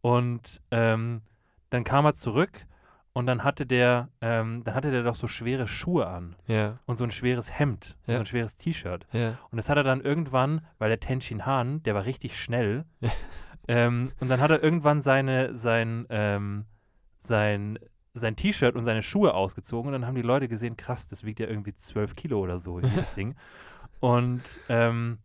Und ähm, dann kam er zurück und dann hatte der, ähm, dann hatte der doch so schwere Schuhe an Ja. und so ein schweres Hemd, Ja. so ein schweres T-Shirt. Ja. Und das hat er dann irgendwann, weil der Tenshin Han, der war richtig schnell, ähm, und dann hat er irgendwann seine, sein, ähm, sein, sein T-Shirt und seine Schuhe ausgezogen und dann haben die Leute gesehen, krass, das wiegt ja irgendwie 12 Kilo oder so, dieses Ding. Und ähm,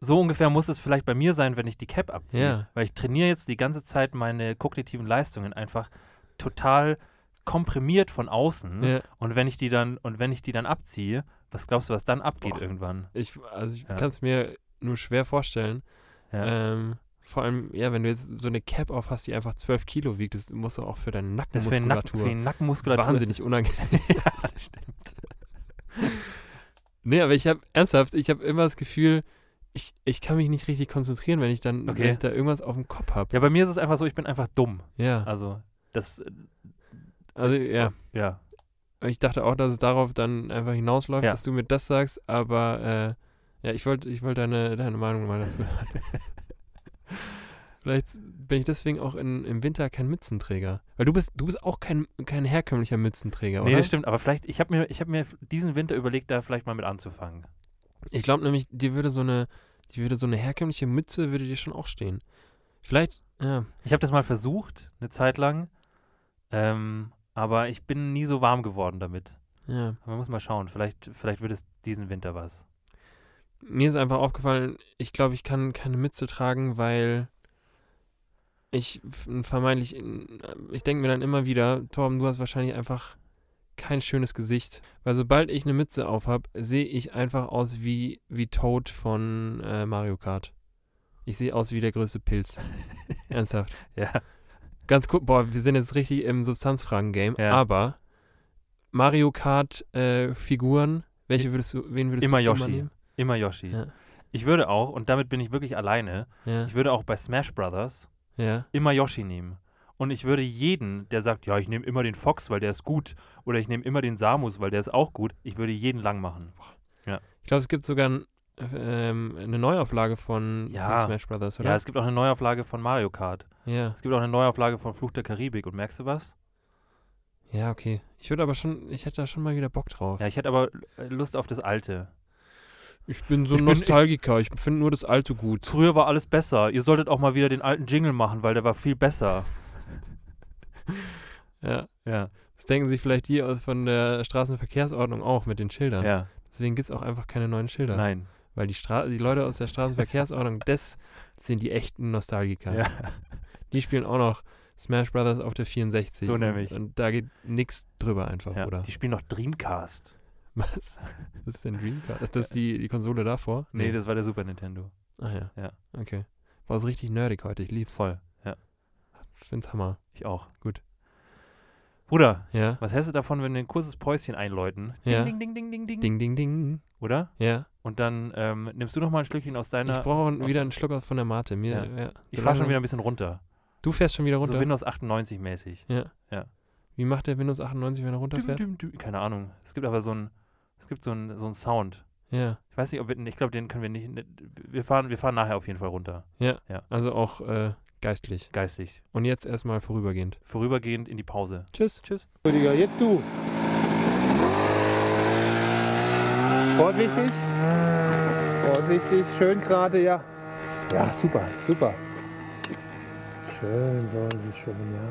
so ungefähr muss es vielleicht bei mir sein, wenn ich die Cap abziehe. Ja. Weil ich trainiere jetzt die ganze Zeit meine kognitiven Leistungen einfach total komprimiert von außen. ja. Und wenn ich die dann, und wenn ich die dann abziehe, was glaubst du, was dann abgeht Boah. irgendwann? Ich, also ich Ja. kann es mir nur schwer vorstellen. Ja. Ähm, vor allem, ja, wenn du jetzt so eine Cap auf hast, die einfach 12 Kilo wiegt, das muss auch für deine das ist für, Nackenmuskulatur für die Nackenmuskulatur. wahnsinnig unangenehm. Ja, das stimmt. Nee, aber ich habe ernsthaft, ich habe immer das Gefühl, ich, ich kann mich nicht richtig konzentrieren, wenn ich dann, Okay. wenn ich da irgendwas auf dem Kopf habe. Ja, bei mir ist es einfach so, ich bin einfach dumm. Ja. Also, das, äh, Also ja, ja. ich dachte auch, dass es darauf dann einfach hinausläuft, Ja. dass du mir das sagst, aber äh, ja, ich wollte ich wollt deine, deine Meinung mal dazu hören. Vielleicht bin ich deswegen auch in, im Winter kein Mützenträger. Weil du bist, du bist auch kein, kein herkömmlicher Mützenträger, Nee, oder? das stimmt, aber vielleicht, ich habe mir, ich hab mir diesen Winter überlegt, da vielleicht mal mit anzufangen. Ich glaube nämlich, dir würde so eine, dir würde so eine herkömmliche Mütze würde dir schon auch stehen. Vielleicht, ja, Ich habe das mal versucht, eine Zeit lang, ähm, aber ich bin nie so warm geworden damit. ja. Man muss mal schauen, vielleicht, vielleicht wird es diesen Winter was. Mir ist einfach aufgefallen, ich glaube, ich kann keine Mütze tragen, weil ich vermeintlich, in- ich denke mir dann immer wieder, Torben, du hast wahrscheinlich einfach kein schönes Gesicht. Weil sobald ich eine Mütze auf habe, sehe ich einfach aus wie, wie Toad von äh, Mario Kart. Ich sehe aus wie der größte Pilz. Ernsthaft. Ja. Ganz kurz, boah, wir sind jetzt richtig im Substanzfragen-Game, Ja. aber Mario Kart-Figuren, welche würdest du, wen würdest Immer du Yoshi. immer nehmen? Immer Yoshi. Ja. Ich würde auch, und damit bin ich wirklich alleine, Ja, ich würde auch bei Smash Brothers ja. immer Yoshi nehmen. Und ich würde jeden, der sagt, ja, ich nehme immer den Fox, weil der ist gut, oder ich nehme immer den Samus, weil der ist auch gut, ich würde jeden lang machen. Ich glaube, es gibt sogar ein, ähm, eine Neuauflage von, Ja. von Smash Brothers, oder? Ja, es gibt auch eine Neuauflage von Mario Kart. ja. Es gibt auch eine Neuauflage von Fluch der Karibik. Und merkst du was? Ja, okay. Ich würde aber schon, ich hätte da schon mal wieder Bock drauf. Ja, ich hätte aber äh, Lust auf das alte. Ich bin so ein bin- ich- Nostalgiker. Ich finde nur das Alte gut. Früher war alles besser. Ihr solltet auch mal wieder den alten Jingle machen, weil der war viel besser. Ja. Ja, Das denken sich vielleicht die von der Straßenverkehrsordnung auch mit den Schildern. ja. Deswegen gibt es auch einfach keine neuen Schilder. Nein. Weil die, Stra die Leute aus der Straßenverkehrsordnung, das sind die echten Nostalgiker. Ja. Die spielen auch noch Smash Brothers auf der 64. So nämlich. Und, und da geht nichts drüber einfach, ja. oder? Die spielen noch Dreamcast. Was? Was ist denn Dreamcast? Ist das die, die Konsole davor? Nee, das war der Super Nintendo. Ach ja. Ja. Okay. War es richtig nerdig heute. Ich lieb's. Voll. Ja, Find's Hammer. ich auch. Gut. Bruder, Ja. was hältst du davon, wenn wir ein kurzes Päuschen einläuten? Ding, Ja. ding, ding, ding, ding, ding. Ding, ding, ding. Oder? Ja. Und dann ähm, nimmst du noch mal ein Stückchen aus deiner. ich brauche wieder einen Schluck aus von der Mate. Mir, Ja. ja. ich so fahr schon wieder ein bisschen runter. Du fährst schon wieder runter? So Windows 98 mäßig. ja. Ja. Wie macht der Windows 98, wenn er runterfährt? Düm, düm, düm. Keine Ahnung. Es gibt aber so einen, es gibt so einen, so einen Sound. Ja. Ich weiß nicht, ob wir, ich glaube, den können wir nicht. ne, Wir fahren, wir fahren nachher auf jeden Fall runter. Also auch äh, geistlich. Geistig. Und jetzt erstmal vorübergehend. Vorübergehend in die Pause. Tschüss. Tschüss. Rüdiger, jetzt du. Vorsichtig. Vorsichtig. Schön gerade, ja. Ja, super, super. Schön, so ist es schön, ja.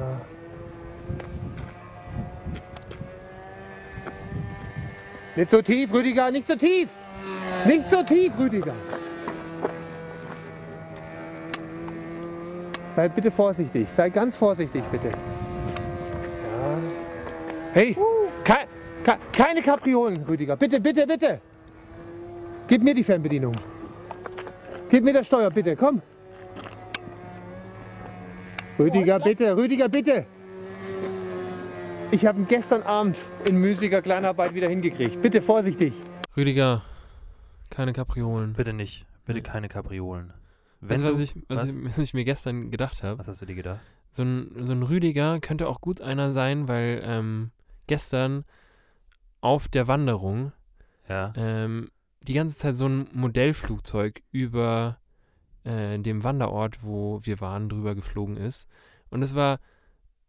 Ja. Nicht so tief, Rüdiger, nicht so tief. Nicht so tief, Rüdiger. Sei bitte vorsichtig. Sei ganz vorsichtig, bitte. Ja. Hey, kei kei keine Kapriolen, Rüdiger. Bitte, bitte, bitte. Gib mir die Fernbedienung. Gib mir das Steuer, bitte. Komm. Rüdiger, bitte. Rüdiger, bitte. Ich habe ihn gestern Abend in müßiger Kleinarbeit wieder hingekriegt. Bitte vorsichtig. Rüdiger, keine Kapriolen. Bitte nicht. Bitte keine Kapriolen. Wenn Weißt du, was du, ich, was, was? Ich, was ich mir gestern gedacht habe? was hast du dir gedacht? So ein, so ein Rüdiger könnte auch gut einer sein, weil ähm, gestern auf der Wanderung Ja. ähm, die ganze Zeit so ein Modellflugzeug über äh, dem Wanderort, wo wir waren, drüber geflogen ist. Und es war,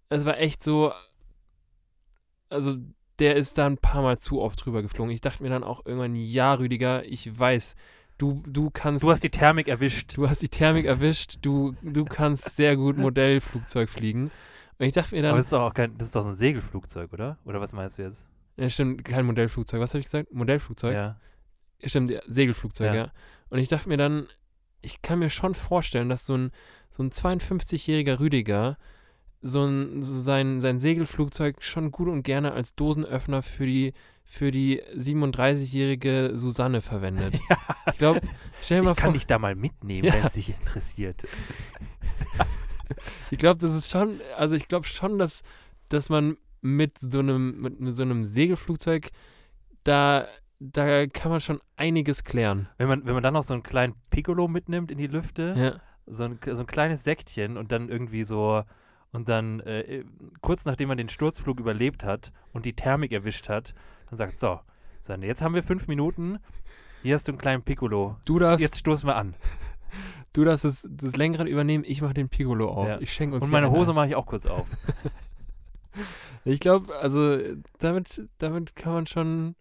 es war echt so, also der ist da ein paar Mal zu oft drüber geflogen. Ich dachte mir dann auch irgendwann, ja, Rüdiger, ich weiß, du, du kannst. Du hast die Thermik erwischt. du hast die Thermik erwischt, du, du kannst sehr gut Modellflugzeug fliegen. Und ich dachte mir Aber dann, das ist doch auch kein, das ist doch so ein Segelflugzeug, oder? Oder was meinst du jetzt? ja, stimmt, kein Modellflugzeug. Was habe ich gesagt? Modellflugzeug? Ja. Stimmt, ja, Segelflugzeug, Ja. ja. Und ich dachte mir dann, ich kann mir schon vorstellen, dass so ein, so ein 52-jähriger Rüdiger so, ein, so sein, sein Segelflugzeug schon gut und gerne als Dosenöffner für die, für die 37-jährige Susanne verwendet. Ich glaube, stell dir mal Ich kann vor, dich da mal mitnehmen, Ja. wenn es dich interessiert. ich glaube, das ist schon, also ich glaube schon, dass, dass man mit so einem, mit, mit so einem Segelflugzeug da, da kann man schon einiges klären. Wenn man, wenn man dann noch so einen kleinen Piccolo mitnimmt in die Lüfte, Ja. so, ein, so ein kleines Säckchen und dann irgendwie so, und dann äh, kurz nachdem man den Sturzflug überlebt hat und die Thermik erwischt hat, dann sagt, so, Susanne, jetzt haben wir fünf Minuten, hier hast du einen kleinen Piccolo, Du darfst, jetzt stoßen wir an. Du darfst das, das Lenkrad übernehmen, ich mache den Piccolo auf. Ja. Ich schenke uns Und meine eine. Hose mache ich auch kurz auf. Ich glaube, also damit, damit kann man schon,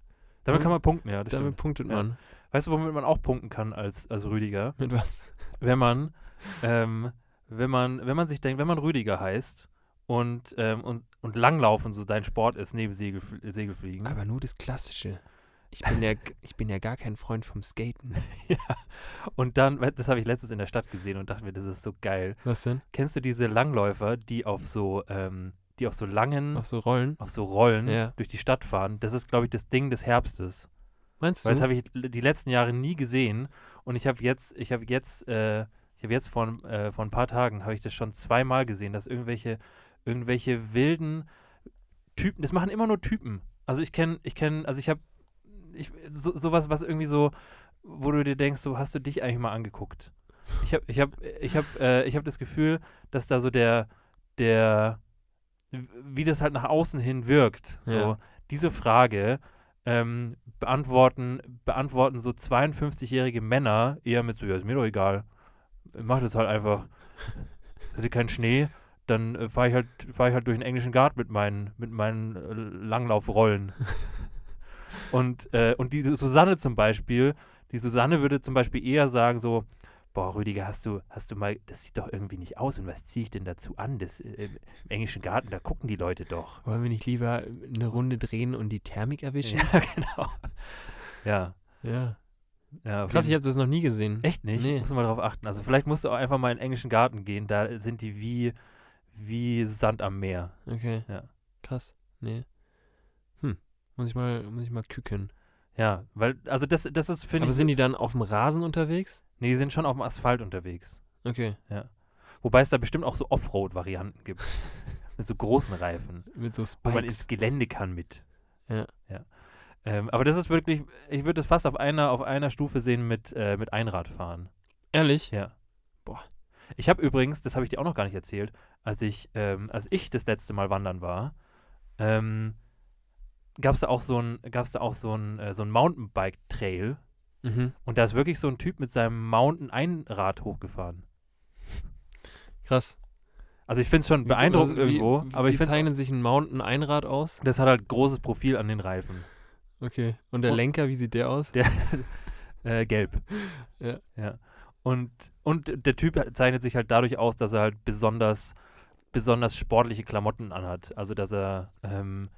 Damit kann man punkten, ja, damit stimmt. punktet Ja. man. Weißt du, womit man auch punkten kann als, als Rüdiger? Mit was? wenn man, ähm, wenn man, wenn man sich denkt, wenn man Rüdiger heißt und, ähm, und, und Langlaufen so dein Sport ist neben Segelf Segelfliegen. Aber nur das Klassische. Ich bin ja, ich bin ja gar kein Freund vom Skaten. ja. Und dann, das habe ich letztens in der Stadt gesehen und dachte mir, das ist so geil. Was denn? Kennst du diese Langläufer, die auf so, ähm, die auf so langen, Auf so Rollen? auf so Rollen Ja. durch die Stadt fahren? Das ist, glaube ich, das Ding des Herbstes. Meinst Weil das du? habe ich die letzten Jahre nie gesehen. Und ich habe jetzt, ich habe jetzt, äh, habe jetzt vor, ein- äh, vor ein paar Tagen habe ich das schon zweimal gesehen, dass irgendwelche, irgendwelche wilden Typen, das machen immer nur Typen. Also ich kenne, ich kenne, also ich habe ich, so, sowas, was irgendwie so, wo du dir denkst, so hast du dich eigentlich mal angeguckt. Ich habe, ich habe, ich habe, äh, ich habe das Gefühl, dass da so der, der, wie das halt nach außen hin wirkt. So Ja. diese Frage ähm, beantworten, beantworten so 52-jährige Männer eher mit so, ja, ist mir doch egal. Mach das halt einfach. Hätte keinen Schnee, dann äh, fahre ich halt, fahre ich halt durch den englischen Garten mit meinen, mit meinen äh, Langlaufrollen. Und, äh, und die Susanne zum Beispiel, die Susanne würde zum Beispiel eher sagen so, boah, Rüdiger, hast du, hast du mal, das sieht doch irgendwie nicht aus und was ziehe ich denn dazu an? Das, äh, Im englischen Garten, da gucken die Leute doch. Wollen wir nicht lieber eine Runde drehen und die Thermik erwischen? Ja, genau. Ja. Ja. Ja Krass, ich habe das noch nie gesehen. Echt nicht? Nee. Muss mal drauf achten. Also vielleicht musst du auch einfach mal in den englischen Garten gehen, da sind die wie, wie Sand am Meer. Okay. Ja. Krass. Nee. Hm. Muss ich mal, muss ich mal küken. Ja, weil, also das, das ist, finde Aber ich, sind die dann auf dem Rasen unterwegs? nee, die sind schon auf dem Asphalt unterwegs. Okay. Wobei es da bestimmt auch so Offroad-Varianten gibt. mit so großen Reifen. Mit so wo man Spikes. ins Gelände kann mit. Ja. ja. Ähm, aber das ist wirklich, ich würde es fast auf einer, auf einer Stufe sehen mit, äh, mit Einradfahren. Ehrlich? Ja. Boah. Ich habe übrigens, das habe ich dir auch noch gar nicht erzählt, als ich, ähm, als ich das letzte Mal wandern war, ähm, gab es da auch so ein, gab's da auch so ein, äh, so ein Mountainbike-Trail Mhm. und da ist wirklich so ein Typ mit seinem Mountain-Einrad hochgefahren. Krass. Also ich finde es schon Wie- beeindruckend also wie- irgendwo, wie, aber ich finde zeichnet sich ein Mountain-Einrad aus? das hat halt großes Profil an den Reifen. Okay. Und der Und- Lenker, wie sieht der aus? Der äh, gelb. Ja. ja. Und, und der Typ zeichnet sich halt dadurch aus, dass er halt besonders, besonders sportliche Klamotten anhat. Also dass er, ähm,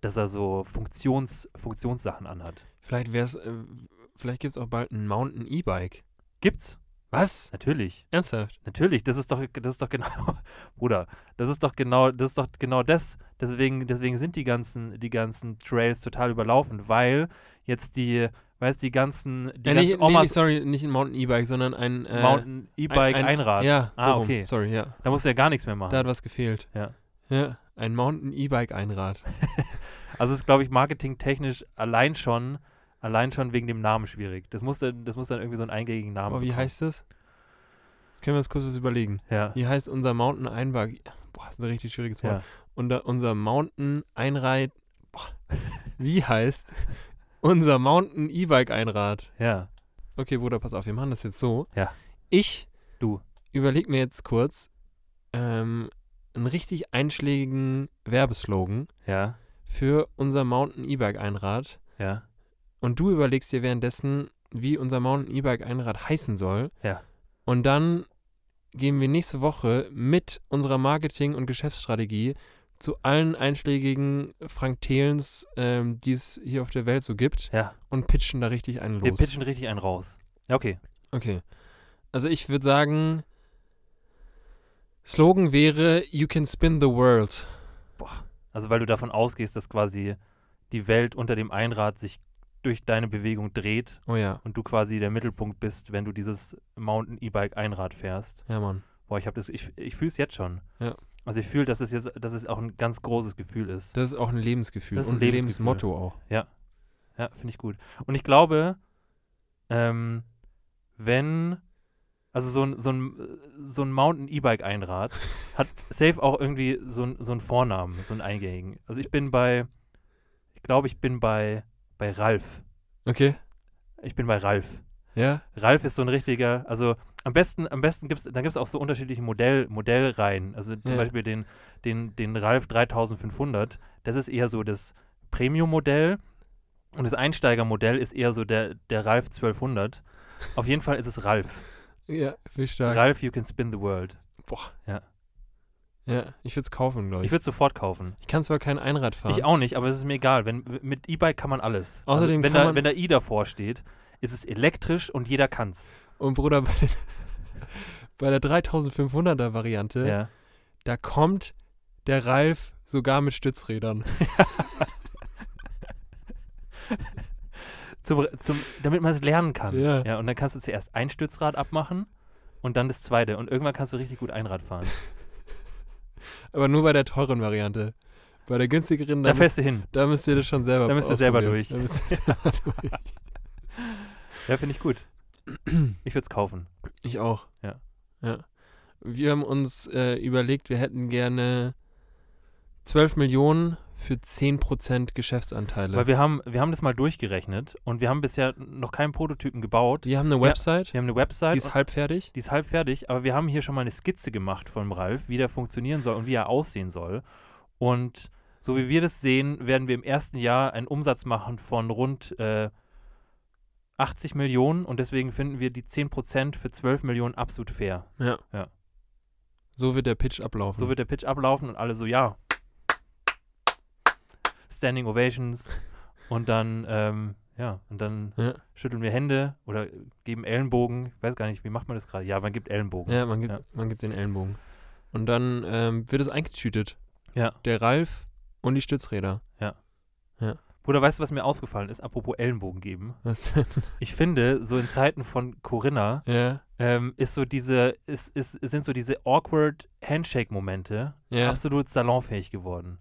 dass er so Funktions, Funktionssachen anhat. Vielleicht wär's, äh, vielleicht gibt es auch bald ein Mountain-E-Bike. Gibt's? Was? Natürlich. Ernsthaft? Natürlich. Das ist doch, das ist doch genau, Bruder, das ist doch genau, das ist doch genau das. Deswegen, deswegen sind die ganzen, die ganzen Trails total überlaufen, weil jetzt die, weißt die ganzen, die Äh, ganzen nicht, nee, Omas nicht, sorry, nicht ein Mountain-E-Bike, sondern ein äh, Mountain E-Bike ein- ein- Einrad. Ja, Ah, so rum. okay. Sorry, ja. Da musst du ja gar nichts mehr machen. Da hat was gefehlt. Ja. Ja, ein Mountain-E-Bike-Einrad. Also es ist, glaube ich, marketingtechnisch allein schon, allein schon wegen dem Namen schwierig. Das muss dann, das muss dann irgendwie so einen eingängigen Namen Aber wie bekommen. heißt das? Jetzt können wir uns kurz was überlegen. Ja. Wie heißt unser Mountain-Einbike? Boah, das ist ein richtig schwieriges Wort. ja. Unser, unser Mountain-Einrad. Boah. Wie heißt unser Mountain-E-Bike-Einrad? Ja. Okay, Bruder, pass auf, wir machen das jetzt so. Ja. Ich Du. überleg mir jetzt kurz ähm, einen richtig einschlägigen Werbeslogan Ja. für unser Mountain E-Bike Einrad Ja. Und du überlegst dir währenddessen, wie unser Mountain E-Bike Einrad heißen soll. Ja. Und dann gehen wir nächste Woche mit unserer Marketing- und Geschäftsstrategie zu allen einschlägigen Frank Thelens, ähm, die es hier auf der Welt so gibt Ja. und pitchen da richtig einen los. Wir pitchen richtig einen raus. Ja, okay. Okay. Also ich würde sagen, Slogan wäre You can spin the world. Also weil du davon ausgehst, dass quasi die Welt unter dem Einrad sich durch deine Bewegung dreht Oh ja, und du quasi der Mittelpunkt bist, wenn du dieses Mountain E-Bike Einrad fährst. ja Mann. Boah, ich habe das, ich, ich fühle es jetzt schon. Ja. Also ich fühle, dass es jetzt, dass es auch ein ganz großes Gefühl ist. Das ist auch ein Lebensgefühl Das ist ein und Lebensgefühl. Lebensmotto auch. Ja, finde ich gut. Und ich glaube, ähm, wenn, also so ein, so ein, so ein Mountain E-Bike Einrad hat safe auch irgendwie so, ein, so einen Vornamen, so einen eingängigen. Also ich bin bei, ich glaube, ich bin bei, bei Ralf. Okay. Ich bin bei Ralf. Ja? Ralf ist so ein richtiger, also am besten, am besten gibt es, da gibt es auch so unterschiedliche Modell, Modellreihen. Also zum Ja. Beispiel den, den, den Ralf 3500, das ist eher so das Premium-Modell und das Einsteigermodell ist eher so der, der Ralf 1200. Auf jeden Fall ist es Ralf. Ja, viel stark. Ralf, you can spin the world. Boah. Ja. Ja, ich würde es kaufen, glaube Ich ich. würde es sofort kaufen. Ich kann zwar kein Einrad fahren. Ich auch nicht, aber es ist mir egal. Wenn, mit E-Bike kann man alles. Außerdem wenn, kann da, man- wenn da I davor steht, ist es elektrisch und jeder kann's. Und Bruder, bei, den, bei der 3500er Variante, Ja. da kommt der Ralf sogar mit Stützrädern. zum, zum, damit man es lernen kann. Ja. ja. Und dann kannst du zuerst ein Stützrad abmachen und dann das zweite. Und irgendwann kannst du richtig gut Einrad fahren. Aber nur bei der teuren Variante. Bei der günstigeren, Da da, fährst du hin. da müsst ihr das schon selber Da müsst ihr selber durch. Da müsst ihr selber durch. Ja, finde ich gut. Ich würde es kaufen. Ich auch. Ja. Ja. Wir haben uns äh, überlegt, wir hätten gerne 12 Millionen für 10% Geschäftsanteile. Weil wir haben, wir haben das mal durchgerechnet und wir haben bisher noch keinen Prototypen gebaut. wir haben eine Website, Wir haben eine Website. die ist halb fertig. Die ist halb fertig, aber wir haben hier schon mal eine Skizze gemacht von Ralf, wie der funktionieren soll und wie er aussehen soll. Und So wie wir das sehen, werden wir im ersten Jahr einen Umsatz machen von rund äh, 80 Millionen und deswegen finden wir die 10% für 12 Millionen absolut fair. Ja. Ja. So wird der Pitch ablaufen. So wird der Pitch ablaufen und alle so, ja. Standing Ovations und dann, ähm, ja, und dann Ja. schütteln wir Hände oder geben Ellenbogen. Ich weiß gar nicht, wie macht man das gerade? Ja, man gibt Ellenbogen. Ja, man gibt, Ja. man gibt den Ellenbogen. Und dann ähm, wird es eingetütet. Ja. Der Ralf und die Stützräder. Bruder, weißt du, was mir aufgefallen ist, apropos Ellenbogen geben? Was? Ich finde, so in Zeiten von Corinna ja, ähm, ist so diese, ist, ist, sind so diese awkward Handshake-Momente ja, absolut salonfähig geworden.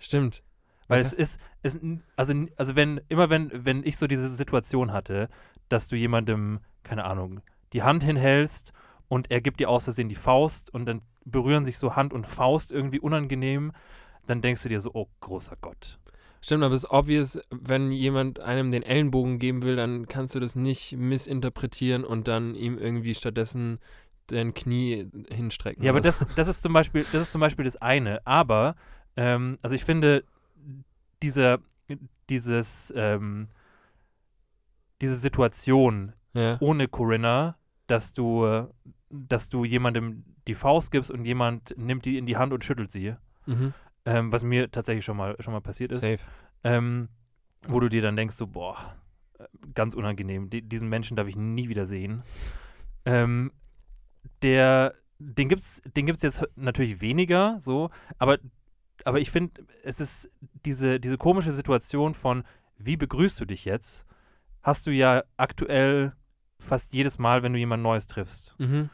stimmt. Weil Okay. es ist, es, also, also wenn, immer wenn, wenn ich so diese Situation hatte, dass du jemandem, keine Ahnung, die Hand hinhältst und er gibt dir aus Versehen die Faust und dann berühren sich so Hand und Faust irgendwie unangenehm, dann denkst du dir so, oh großer Gott. Stimmt, aber es ist obvious, wenn jemand einem den Ellenbogen geben will, dann kannst du das nicht missinterpretieren und dann ihm irgendwie stattdessen dein Knie hinstrecken. Ja, aber das, das ist zum Beispiel, das ist zum Beispiel das eine. Aber, ähm, also ich finde, diese, dieses, ähm, diese Situation Ja, ohne Corinna, dass du, dass du jemandem die Faust gibst und jemand nimmt die in die Hand und schüttelt sie, mhm. ähm, was mir tatsächlich schon mal, schon mal passiert ist, safe. ähm, wo du dir dann denkst, so, boah, äh, ganz unangenehm, die, diesen Menschen darf ich nie wieder sehen. Ähm, der, den gibt's, den gibt's jetzt natürlich weniger, so, aber, aber ich finde, es ist diese, diese komische Situation von, wie begrüßt du dich jetzt, hast du ja aktuell fast jedes Mal, wenn du jemand Neues triffst. Mhm.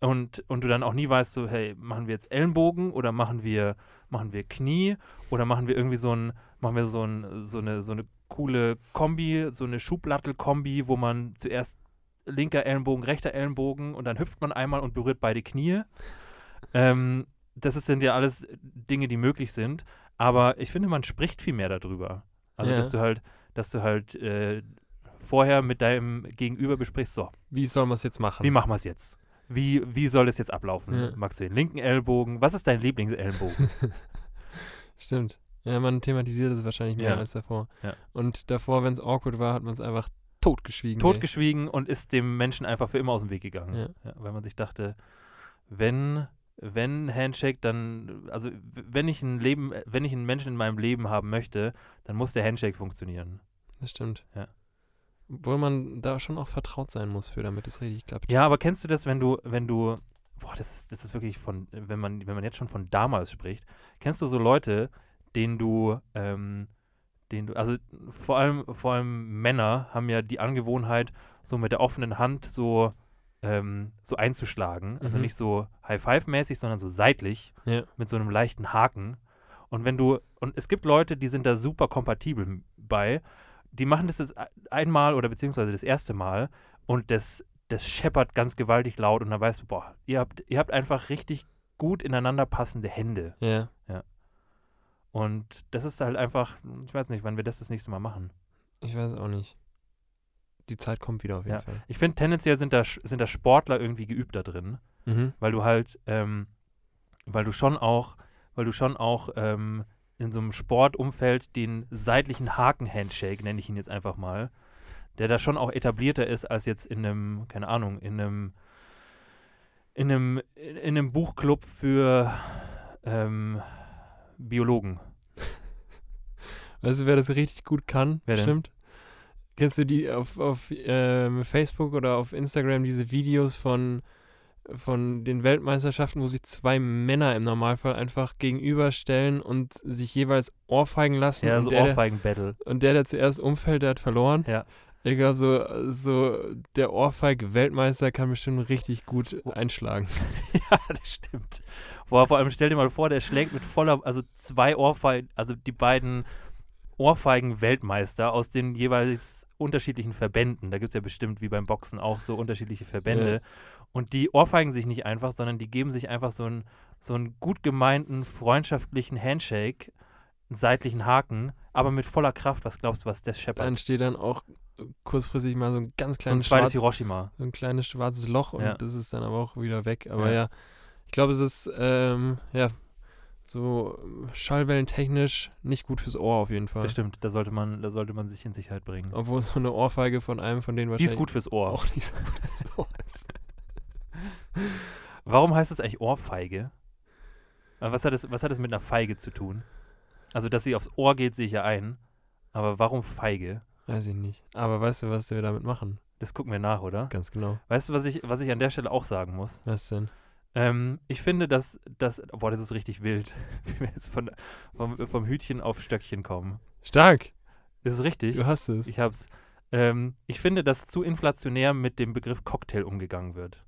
Und, und du dann auch nie weißt, so, hey, machen wir jetzt Ellenbogen oder machen wir, machen wir Knie oder machen wir irgendwie so ein, machen wir so, ein, so, eine, so eine coole Kombi, so eine Schublattel-Kombi, wo man zuerst linker Ellenbogen, rechter Ellenbogen und dann hüpft man einmal und berührt beide Knie. Ähm, das sind ja alles Dinge, die möglich sind, aber ich finde, man spricht viel mehr darüber. Also, Ja. dass du halt, dass du halt äh, vorher mit deinem Gegenüber besprichst, so, Wie soll man es jetzt machen? wie machen wir es jetzt? Wie, wie soll es jetzt ablaufen? Ja. Magst du den linken Ellbogen? Was ist dein Lieblingsellenbogen? Stimmt. Ja, man thematisiert es wahrscheinlich mehr Ja. als davor. Und davor, wenn es awkward war, hat man es einfach totgeschwiegen. ey. Totgeschwiegen und ist dem Menschen einfach für immer aus dem Weg gegangen. Weil man sich dachte, wenn, wenn Handshake, dann, also wenn ich ein Leben, äh, wenn ich einen Menschen in meinem Leben haben möchte, dann muss der Handshake funktionieren. Das stimmt. Ja. Obwohl man da schon auch vertraut sein muss für, damit es richtig klappt. Ja, aber kennst du das, wenn du, wenn du, boah, das ist, das ist wirklich von, wenn man, wenn man jetzt schon von damals spricht, kennst du so Leute, denen du, ähm, denen du, also vor allem, vor allem Männer haben ja die Angewohnheit, so mit der offenen Hand so, ähm, so einzuschlagen. Also Mhm. nicht so High-Five-mäßig, sondern so seitlich Ja. mit so einem leichten Haken. Und wenn du, und es gibt Leute, die sind da super kompatibel bei, die machen das einmal oder beziehungsweise das erste Mal und das, das scheppert ganz gewaltig laut und dann weißt du, boah, ihr habt, ihr habt einfach richtig gut ineinander passende Hände. Ja. Und das ist halt einfach, ich weiß nicht, wann wir das das nächste Mal machen. Ich weiß auch nicht. Die Zeit kommt wieder auf jeden Ja. Fall. Ich finde, tendenziell sind da, sind da Sportler irgendwie geübt da drin, Mhm. weil du halt, ähm, weil du schon auch, weil du schon auch ähm, in so einem Sportumfeld den seitlichen Haken-Handshake, nenne ich ihn jetzt einfach mal, der da schon auch etablierter ist als jetzt in einem, keine Ahnung, in einem, in einem, in in einem Buchclub für ähm, Biologen. Weißt du, wer das richtig gut kann? Wer? Stimmt. Kennst du die auf, auf ähm, Facebook oder auf Instagram diese Videos von, von den Weltmeisterschaften, wo sich zwei Männer im Normalfall einfach gegenüberstellen und sich jeweils ohrfeigen lassen? Ja, so Ohrfeigen-Battle. und der, der zuerst umfällt, der hat verloren. Ja. Ich glaube, so, so der Ohrfeig-Weltmeister kann bestimmt richtig gut einschlagen. Ja, das stimmt. Boah, vor allem stell dir mal vor, der schlägt mit voller, also zwei Ohrfeigen, also die beiden Ohrfeigen-Weltmeister aus den jeweils unterschiedlichen Verbänden. Da gibt es ja bestimmt wie beim Boxen auch so unterschiedliche Verbände. Ja. Und die ohrfeigen sich nicht einfach, sondern die geben sich einfach so einen, so einen gut gemeinten, freundschaftlichen Handshake, einen seitlichen Haken, aber mit voller Kraft. Was glaubst du, was das Da scheppert? entsteht dann auch kurzfristig mal so ein ganz So ein kleines zweites Hiroshima. so ein kleines schwarzes Loch und Ja. das ist dann aber auch wieder weg. Aber Ja. ja, ich glaube, es ist, ähm, ja, so schallwellentechnisch nicht gut fürs Ohr auf jeden Fall. Das stimmt, da sollte man, da sollte man sich in Sicherheit bringen. Obwohl so eine Ohrfeige von einem von denen Die wahrscheinlich ist gut fürs Ohr. auch nicht so gut fürs Ohr ist. Warum heißt es eigentlich Ohrfeige? Was hat, es, was hat es mit einer Feige zu tun? Also, dass sie aufs Ohr geht, sehe ich ja ein. Aber warum Feige? Weiß ich nicht. Aber weißt du, was wir damit machen? Das gucken wir nach, oder? Ganz genau. Weißt du, was ich, was ich an der Stelle auch sagen muss? Was denn? Ähm, ich finde, dass das, boah, das ist richtig wild, wie wir jetzt von, vom, vom Hütchen auf Stöckchen kommen. Stark! Das ist richtig. Du hast es. Ich hab's. Ähm, ich finde, dass zu inflationär mit dem Begriff Cocktail umgegangen wird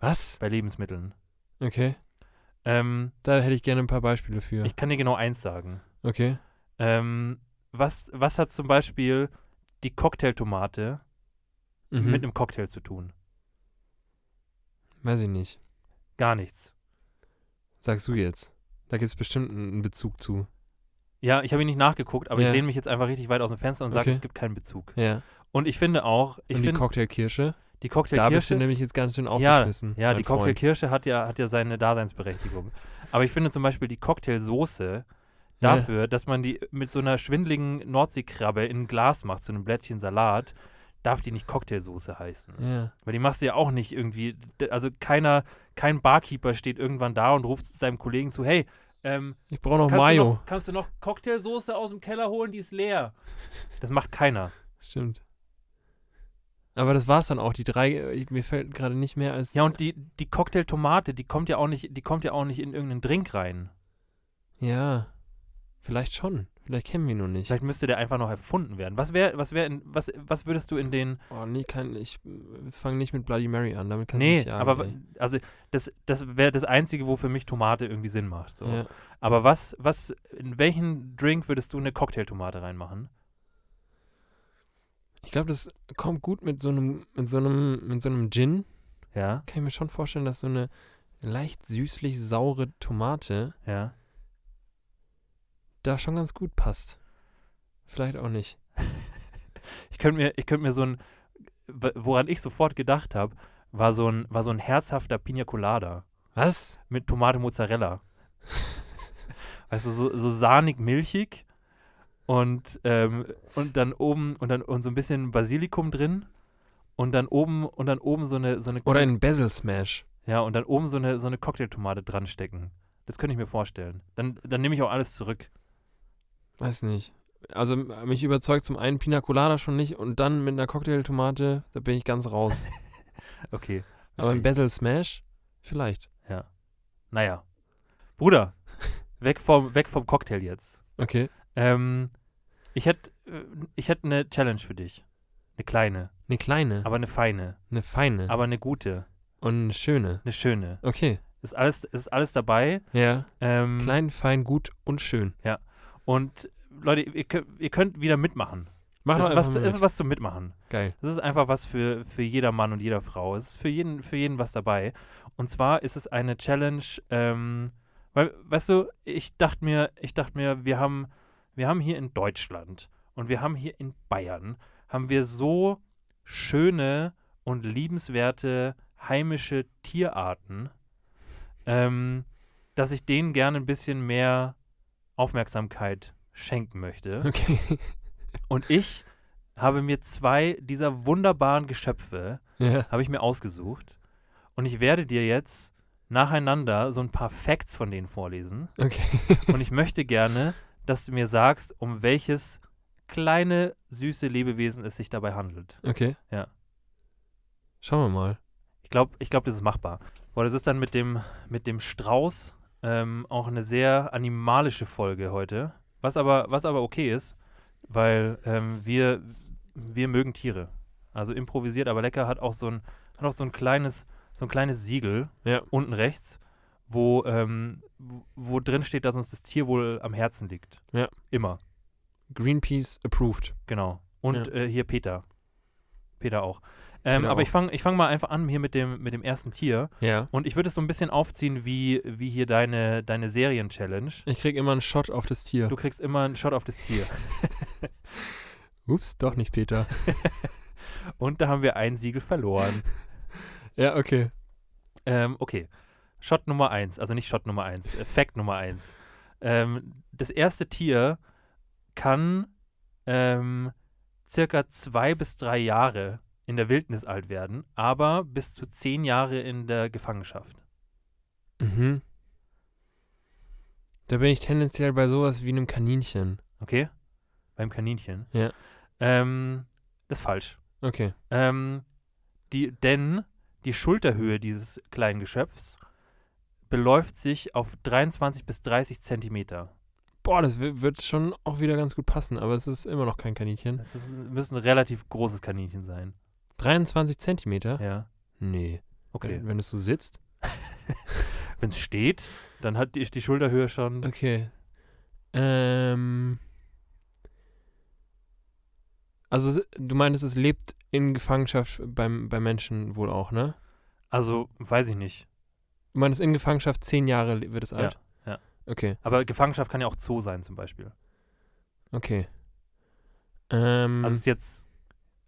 Was? bei Lebensmitteln. Okay. Ähm, Da hätte ich gerne ein paar Beispiele für. Ich kann dir genau eins sagen. okay. Ähm, was, was hat zum Beispiel die Cocktailtomate Mhm. mit einem Cocktail zu tun? Weiß ich nicht. Gar nichts. Sagst du jetzt. Da gibt es bestimmt einen Bezug zu. Ja, ich habe ihn nicht nachgeguckt, aber Ja. ich lehne mich jetzt einfach richtig weit aus dem Fenster und sage, Okay. es gibt keinen Bezug. Ja. Und ich finde auch, ich Und die finde, Cocktailkirsche? die Da bist du Cocktailkirsche, nämlich jetzt ganz schön ja, aufgeschmissen. ja, mein die Freund. Cocktailkirsche hat ja, hat ja seine Daseinsberechtigung. aber ich finde zum Beispiel die Cocktailsoße Ja. dafür, dass man die mit so einer schwindeligen Nordseekrabbe in ein Glas macht, so einem Blättchen Salat, darf die nicht Cocktailsoße heißen. Ja. Weil die machst du ja auch nicht irgendwie, also keiner, kein Barkeeper steht irgendwann da und ruft seinem Kollegen zu, hey, ähm, Ich brauche noch kannst, Mayo. Du noch, kannst du noch Cocktailsoße aus dem Keller holen, die ist leer. Das macht keiner. Stimmt. Aber das war's dann auch. Die drei, ich, mir fällt gerade nicht mehr als. Ja, und die, die Cocktailtomate, die kommt ja auch nicht, die kommt ja auch nicht in irgendeinen Drink rein. Ja. Vielleicht schon. Vielleicht kennen wir ihn nur nicht. Vielleicht müsste der einfach noch erfunden werden. Was wäre, was wäre, was, was würdest du in den, Oh, nee, kann ich. Jetzt fange nicht mit Bloody Mary an. Damit kann ich nee, nicht jagen, aber, ey. also, das, das wäre das Einzige, wo für mich Tomate irgendwie Sinn macht. So. Ja. Aber was, was, in welchen Drink würdest du eine Cocktailtomate reinmachen? Ich glaube, das kommt gut mit so einem, mit so einem, mit so einem Gin. Ja, Kann ich mir schon vorstellen, dass so eine leicht süßlich saure Tomate ja. Da schon ganz gut passt. Vielleicht auch nicht. Ich könnte mir, ich könnte mir so ein, woran ich sofort gedacht habe, war so ein, war so ein herzhafter Pina Colada Was? mit Tomate Mozzarella. weißt du, so, so sahnig milchig und, ähm, und dann oben und dann und so ein bisschen Basilikum drin und dann oben und dann oben so eine so eine Oder ein Basil Smash. ja und dann oben so eine so eine Cocktailtomate dran stecken. Das könnte ich mir vorstellen. Dann dann nehme ich auch alles zurück. Weiß nicht. Also mich überzeugt zum einen Pina Colada schon nicht und dann mit einer Cocktailtomate, da bin ich ganz raus. Okay. Aber ein. Basil Smash? Vielleicht. Naja. Bruder, weg vom, weg vom Cocktail jetzt. Okay. Ähm, ich hätte äh, ich hätt eine Challenge für dich. Eine kleine, Eine kleine, aber eine feine, eine feine aber eine gute, und eine schöne. eine schöne. Okay. Ist alles, ist alles dabei. Ja. Ähm, Klein, fein, gut und schön. Und Leute, ihr könnt, ihr könnt wieder mitmachen. Mach ist, was, mal ist mit. was zum Mitmachen. Geil. Das ist einfach was für, für jeder Mann und jeder Frau. Es ist für jeden, für jeden was dabei. Und zwar ist es eine Challenge, ähm, weil, weißt du, ich dachte mir, ich dachte mir, wir haben, wir haben hier in Deutschland und wir haben hier in Bayern, haben wir so schöne und liebenswerte heimische Tierarten, ähm, dass ich denen gerne ein bisschen mehr Aufmerksamkeit schenken möchte. Okay. Und ich habe mir zwei dieser wunderbaren Geschöpfe, ja. habe ich mir ausgesucht. Und ich werde dir jetzt nacheinander so ein paar Facts von denen vorlesen. Okay. Und ich möchte gerne, dass du mir sagst, um welches kleine, süße Lebewesen es sich dabei handelt. Okay. Ja. Schauen wir mal. Ich glaube, ich glaub, das ist machbar. Boah, das ist dann mit dem, mit dem Strauß ähm, auch eine sehr animalische Folge heute. Was aber, was aber okay ist, weil ähm, wir, wir mögen Tiere. Also improvisiert, aber lecker hat auch so ein, hat auch so ein kleines, so ein kleines Siegel Ja. unten rechts, wo, ähm, wo, drin steht, dass uns das Tierwohl am Herzen liegt. Ja. Immer. Greenpeace approved. Genau. Und Ja. äh, hier Peter. Peter auch. Ähm, Peter aber auch. ich fange ich fang mal einfach an hier mit dem, mit dem ersten Tier. Ja. Und ich würde es so ein bisschen aufziehen wie, wie hier deine, deine Serien-Challenge. Ich krieg immer einen Shot auf das Tier. Du kriegst immer einen Shot auf das Tier. Ups, doch nicht Peter. Und da haben wir ein Siegel verloren. ja, okay. Ähm, okay. Shot Nummer 1, also nicht Shot Nummer 1, äh, Fact Nummer 1. Ähm, das erste Tier kann ähm, circa zwei bis drei Jahre in der Wildnis alt werden, aber bis zu zehn Jahre in der Gefangenschaft. Mhm. Da bin ich tendenziell bei sowas wie einem Kaninchen. Okay? Beim Kaninchen. Ja. Ähm, das ist falsch. Okay. Ähm, die, denn die Schulterhöhe dieses kleinen Geschöpfs beläuft sich auf 23 bis 30 Zentimeter. Boah, das wi- wird schon auch wieder ganz gut passen, aber es ist immer noch kein Kaninchen. Das ist, müsste ein relativ großes Kaninchen sein. 23 Zentimeter? Ja. Nee. Okay. Wenn, wenn es so sitzt? Wenn es steht, dann hat die, die Schulterhöhe schon. Okay. Ähm. Also, du meinst, es lebt in Gefangenschaft beim, beim Menschen wohl auch, ne? Also, weiß ich nicht. Du meinst, in Gefangenschaft zehn Jahre wird es alt? ja. Okay, Aber Gefangenschaft kann ja auch Zoo sein, zum Beispiel. okay. Ähm, Also, es ist jetzt.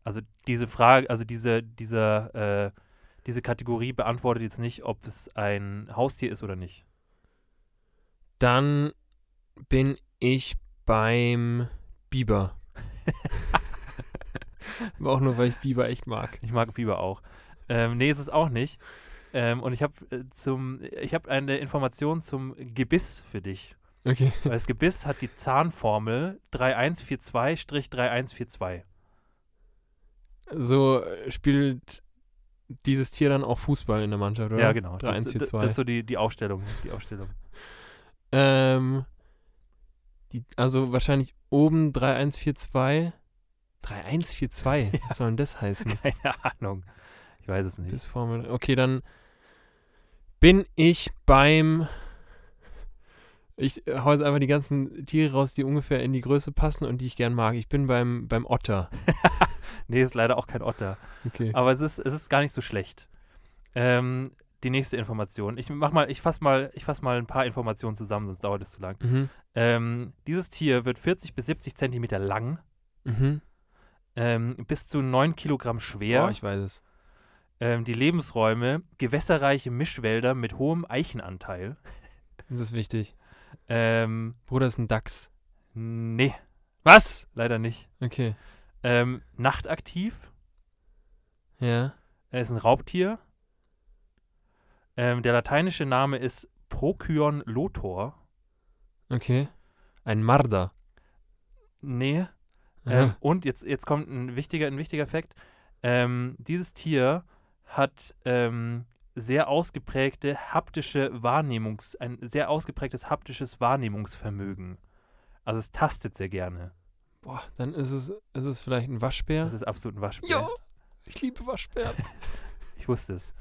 Also, diese Frage, also, diese, diese, äh, diese Kategorie beantwortet jetzt nicht, ob es ein Haustier ist oder nicht. dann bin ich beim Biber. Aber auch nur, weil ich Biber echt mag. Ich mag Biber auch. Ähm, nee, ist es auch nicht. Ähm, und ich habe äh, zum, ich habe eine Information zum Gebiss für dich. Okay. Weil das Gebiss hat die Zahnformel 3142-3142. So äh, spielt dieses Tier dann auch Fußball in der Mannschaft, oder? Ja, genau. Das, 3, 1, 4, das, 2. das ist so die, die Aufstellung. Die Aufstellung. Ähm, die, also wahrscheinlich oben 3142. 3142? Was soll denn das heißen? Keine Ahnung. Ich weiß es nicht. Das Formel. Okay, dann bin ich beim. Ich äh, hau jetzt einfach die ganzen Tiere raus, die ungefähr in die Größe passen und die ich gern mag. Ich bin beim, beim Otter. Nee, ist leider auch kein Otter. Okay. Aber es ist, es ist gar nicht so schlecht. Ähm, die nächste Information. Ich mach mal, ich fasse mal, ich fass mal ein paar Informationen zusammen, sonst dauert es zu lang. Mhm. Ähm, dieses Tier wird 40 bis 70 Zentimeter lang, Mhm. ähm, bis zu 9 Kilogramm schwer. Oh, ich weiß es. ähm, die Lebensräume, gewässerreiche Mischwälder mit hohem Eichenanteil. Das ist wichtig. Ähm, Bruder ist ein Dachs. nee, Was? leider nicht. Okay. Ähm, nachtaktiv. Ja. Er ist ein Raubtier. Ähm, der lateinische Name ist Procyon lotor. Okay. Ein Marder. Nee. Ähm, und jetzt, jetzt kommt ein wichtiger, ein wichtiger Fakt. Ähm, dieses Tier hat ähm, sehr ausgeprägte haptische Wahrnehmungs-, ein sehr ausgeprägtes haptisches Wahrnehmungsvermögen. Also es tastet sehr gerne. Boah, dann ist es, ist es vielleicht ein Waschbär. Das ist absolut ein Waschbär. Ja, ich liebe Waschbären. Ich wusste es.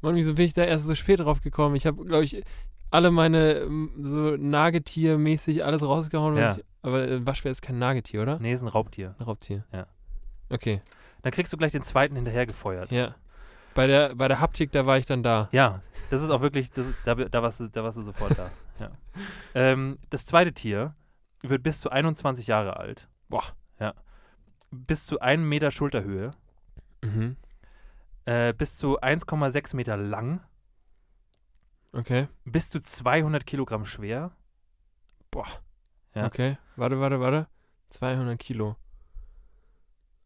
Mann, wieso bin ich da erst so spät drauf gekommen? Ich habe, glaube ich, alle meine ähm, so Nagetiermäßig alles rausgehauen. Ja. Ich, aber ein Waschbär ist kein Nagetier, oder? Nee, ist ein Raubtier. Ein Raubtier. Ja. Okay, Dann kriegst du gleich den zweiten hinterhergefeuert. ja. Bei der, bei der Haptik, da war ich dann da. Ja, das ist auch wirklich, das, da, da, warst du, da warst du sofort da. Ja. Ähm, das zweite Tier wird bis zu 21 Jahre alt. Boah. Ja. Bis zu einem Meter Schulterhöhe. Mhm. Äh, bis zu 1,6 Meter lang. Okay. Bis zu 200 Kilogramm schwer. Boah. Ja. Okay. Warte, warte, warte. 200 Kilo.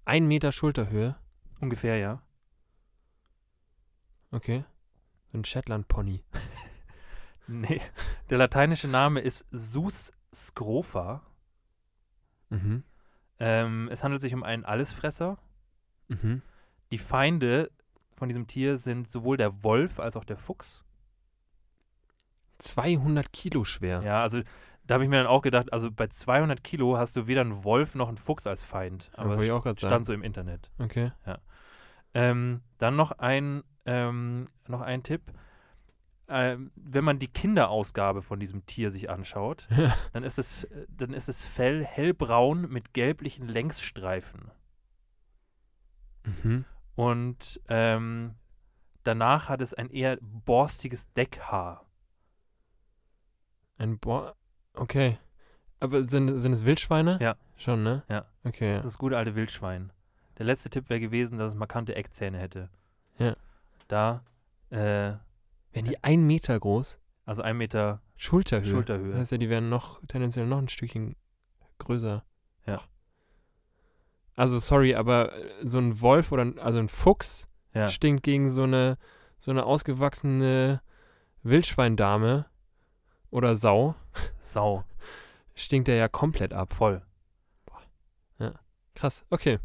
Ein Meter Schulterhöhe. Ungefähr, ja. Okay. Ein Shetland-Pony. Nee. Der lateinische Name ist Sus scrofa. Mhm. Ähm, es handelt sich um einen Allesfresser. Mhm. Die Feinde von diesem Tier sind sowohl der Wolf als auch der Fuchs. 200 Kilo schwer. Ja, also da habe ich mir dann auch gedacht, also bei 200 Kilo hast du weder einen Wolf noch einen Fuchs als Feind. Ja, Aber ich auch stand sagen. so im Internet. Okay. Ähm, dann noch ein, ähm, noch ein Tipp. Ähm, wenn man die Kinderausgabe von diesem Tier sich anschaut, dann ist, es, äh, dann ist es Fell hellbraun mit gelblichen Längsstreifen. mhm. Und ähm, danach hat es ein eher borstiges Deckhaar. Ein Bo Okay. Aber sind, sind es Wildschweine? Ja. Schon, ne? Ja. Okay, ja. Das ist gute alte Wildschwein. Der letzte Tipp wäre gewesen, dass es markante Eckzähne hätte. Ja. Da, äh, Wären die ein Meter groß? Also ein Meter Schulterhöhe. Schulterhöhe. Das heißt ja, die wären noch tendenziell noch ein Stückchen größer. Ja. Also sorry, aber äh, so ein Wolf oder ein, also ein Fuchs Ja. stinkt gegen so eine so eine ausgewachsene Wildschweindame oder Sau, Sau. stinkt der ja komplett ab. Voll. Krass. Okay.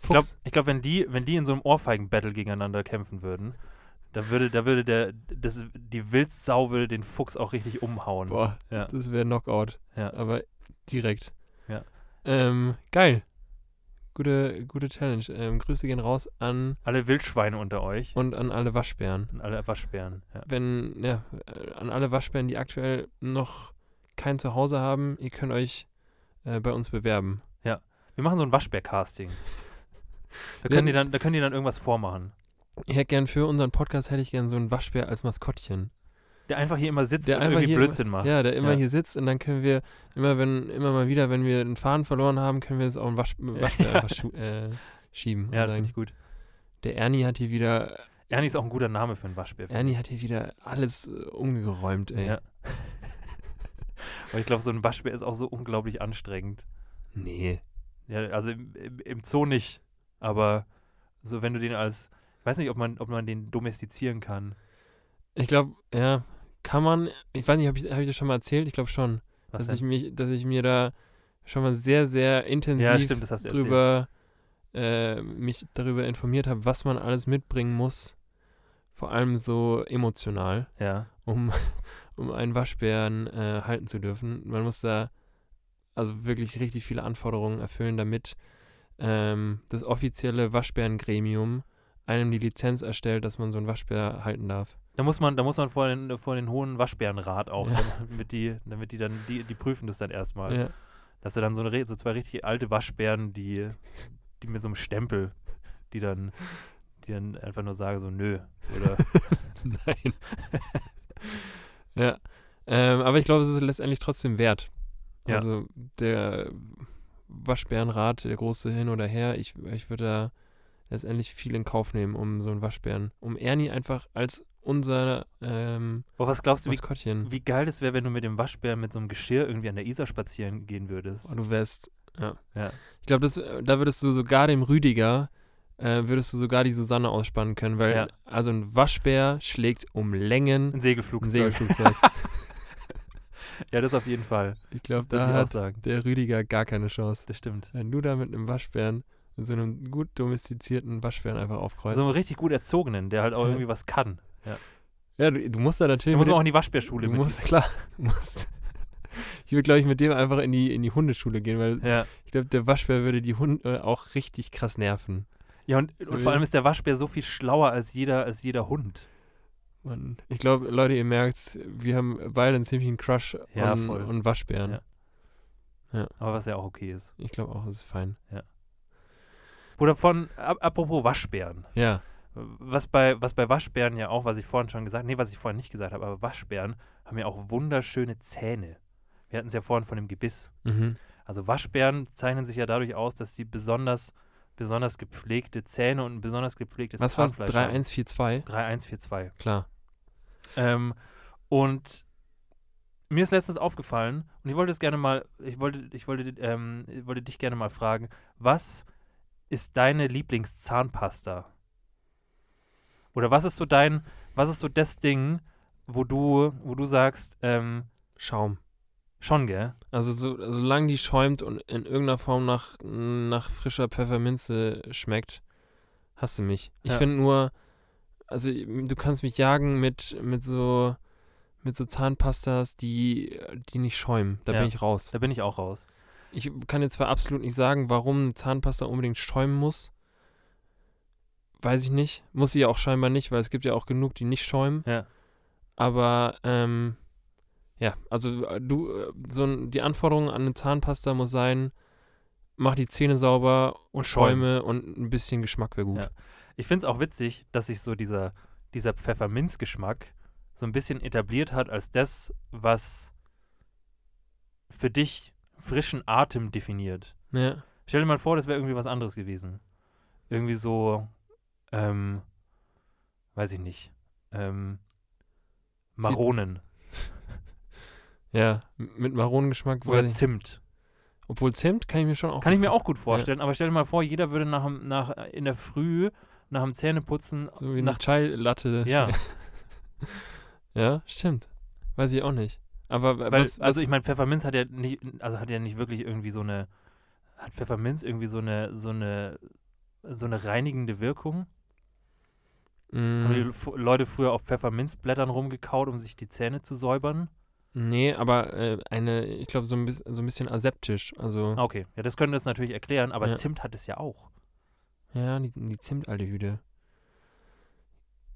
Ich glaube, Fuchs. ich glaub, wenn, die, wenn die in so einem Ohrfeigen-Battle gegeneinander kämpfen würden, da würde, da würde der, das, die Wildsau würde den Fuchs auch richtig umhauen. Boah, Ja. das wäre Knockout. Ja. Aber direkt. Ja. Ähm, geil. Gute, gute Challenge. Ähm, Grüße gehen raus an Alle Wildschweine unter euch und an alle Waschbären. und alle Waschbären. Ja. Wenn, ja, an alle Waschbären, die aktuell noch kein Zuhause haben, ihr könnt euch äh, bei uns bewerben. Wir machen so ein Waschbär-Casting. Da, Ja. können die dann- da können die dann irgendwas vormachen. Ich hätte gern für unseren Podcast hätte ich gern so einen Waschbär als Maskottchen. Der einfach hier immer sitzt Der und einfach irgendwie hier Blödsinn macht. Ja, der immer Ja. hier sitzt und dann können wir immer, wenn, immer mal wieder, wenn wir einen Faden verloren haben, können wir es auf einen Wasch, Waschbär einfach schu- äh, schieben. Ja, das finde ich gut. der Ernie hat hier wieder, Ernie ist auch ein guter Name für einen Waschbär. Ernie hat hier wieder alles äh, umgeräumt, ey. Ja. Aber ich glaube, so ein Waschbär ist auch so unglaublich anstrengend. Nee. Ja, also im, im, im Zoo nicht, aber so wenn du den als, weiß nicht, ob man, ob man den domestizieren kann. Ich glaube, ja, kann man, ich weiß nicht, habe ich, hab ich das schon mal erzählt? Ich glaube schon. Was dass ich denn? mich, dass ich mir da schon mal sehr, sehr intensiv Ja, stimmt, drüber, äh, mich darüber informiert habe, was man alles mitbringen muss, vor allem so emotional, Ja, um, um einen Waschbären äh, halten zu dürfen. Man muss da also wirklich richtig viele Anforderungen erfüllen, damit ähm, das offizielle Waschbärengremium einem die Lizenz erstellt, dass man so einen Waschbär halten darf. da muss man, da muss man vor den, vor den hohen Waschbärenrat auch, Ja. damit die, damit die dann, die, die prüfen das dann erstmal. Ja. Dass du dann so, eine, so zwei richtig alte Waschbären, die, die mit so einem Stempel, die dann, die dann einfach nur sagen so, nö. Oder Nein. ja. Ähm, aber ich glaube, es ist letztendlich trotzdem wert. Ja. Also der Waschbärenrat, der große hin oder her, ich, ich würde da letztendlich viel in Kauf nehmen, um so einen Waschbären, um Ernie einfach als unser ähm, Aber was glaubst du, wie, wie geil das wäre, wenn du mit dem Waschbär mit so einem Geschirr irgendwie an der Isar spazieren gehen würdest? Oh, du wärst, ja. Ja. Ich glaube, äh, da würdest du sogar dem Rüdiger, äh, würdest du sogar die Susanne ausspannen können, weil Ja. also ein Waschbär schlägt um Längen Ein ein Segelflugzeug. Segelflugzeug. Ja, das auf jeden Fall. ich glaube, da hat der Rüdiger gar keine Chance. Das stimmt. Wenn du da mit einem Waschbären, so einem gut domestizierten Waschbären einfach aufkreuzt. So einen richtig gut erzogenen, der halt auch Ja. irgendwie was kann. ja, du, du musst da natürlich. muss mit man auch in die Waschbärschule du mit. musst, klar, du musst. Ich würde, glaube ich, mit dem einfach in die, in die Hundeschule gehen, weil Ja. ich glaube, der Waschbär würde die Hunde auch richtig krass nerven. Ja, und, und vor allem ist der Waschbär so viel schlauer als jeder, als jeder Hund. Mann, ich glaube, Leute, ihr merkt, wir haben beide einen ziemlichen Crush Ja, on, voll. on Waschbären. Ja. Aber was ja auch okay ist. Ich glaube auch, das ist fein. Oder von, ap apropos Waschbären. Ja. Was bei, was bei Waschbären ja auch, was ich vorhin schon gesagt nee, was ich vorhin nicht gesagt habe, aber Waschbären haben ja auch wunderschöne Zähne. Wir hatten es ja vorhin von dem Gebiss. Mhm. Also Waschbären zeichnen sich ja dadurch aus, dass sie besonders, besonders gepflegte Zähne und ein besonders gepflegtes Was Zahnfleisch haben. 3142? 3142. Klar. Ähm, und mir ist letztens aufgefallen, und ich wollte es gerne mal, ich wollte, ich wollte, ähm, ich wollte dich gerne mal fragen, was ist deine Lieblingszahnpasta? Oder was ist so dein, was ist so das Ding, wo du, wo du sagst, ähm, Schaum. schon, gell? Also so, solange die schäumt und in irgendeiner Form nach, nach frischer Pfefferminze schmeckt, hast du mich. Ich Ja. finde nur, also du kannst mich jagen mit, mit so mit so Zahnpastas, die, die nicht schäumen. Da Ja. bin ich raus. Da bin ich auch raus. Ich kann jetzt zwar absolut nicht sagen, warum eine Zahnpasta unbedingt schäumen muss. Weiß ich nicht. Muss sie ja auch scheinbar nicht, weil es gibt ja auch genug, die nicht schäumen. Ja. Aber ähm, ja, also äh, du, äh, so die Anforderung an eine Zahnpasta muss sein, mach die Zähne sauber Und Schäume und ein bisschen Geschmack wäre gut. Ja. Ich finde es auch witzig, dass sich so dieser, dieser Pfefferminzgeschmack so ein bisschen etabliert hat als das, was für dich frischen Atem definiert. Ja. Stell dir mal vor, das wäre irgendwie was anderes gewesen. Irgendwie so, ähm, weiß ich nicht, ähm, Maronen Ja, mit Maronengeschmack. oder Zimt. Obwohl Zimt kann ich mir schon auch. Kann ich mir gut auch gut vorstellen, aber stell dir mal vor, jeder würde nach, nach in der Früh nach dem Zähneputzen So wie eine nachts- Chai Latte. Ja, Ja, stimmt. Weiß ich auch nicht. Aber weil, was, was, also ich meine, Pfefferminz hat ja nicht, also hat ja nicht wirklich irgendwie so eine, hat Pfefferminz irgendwie so eine, so eine, so eine reinigende Wirkung? Haben die F- Leute früher auf Pfefferminzblättern rumgekaut, um sich die Zähne zu säubern? nee, aber äh, eine, ich glaube, so, ein so ein bisschen aseptisch. Also, Okay, ja, das könnte das natürlich erklären, aber Ja. Zimt hat es ja auch. ja, die, die Zimtaldehyde.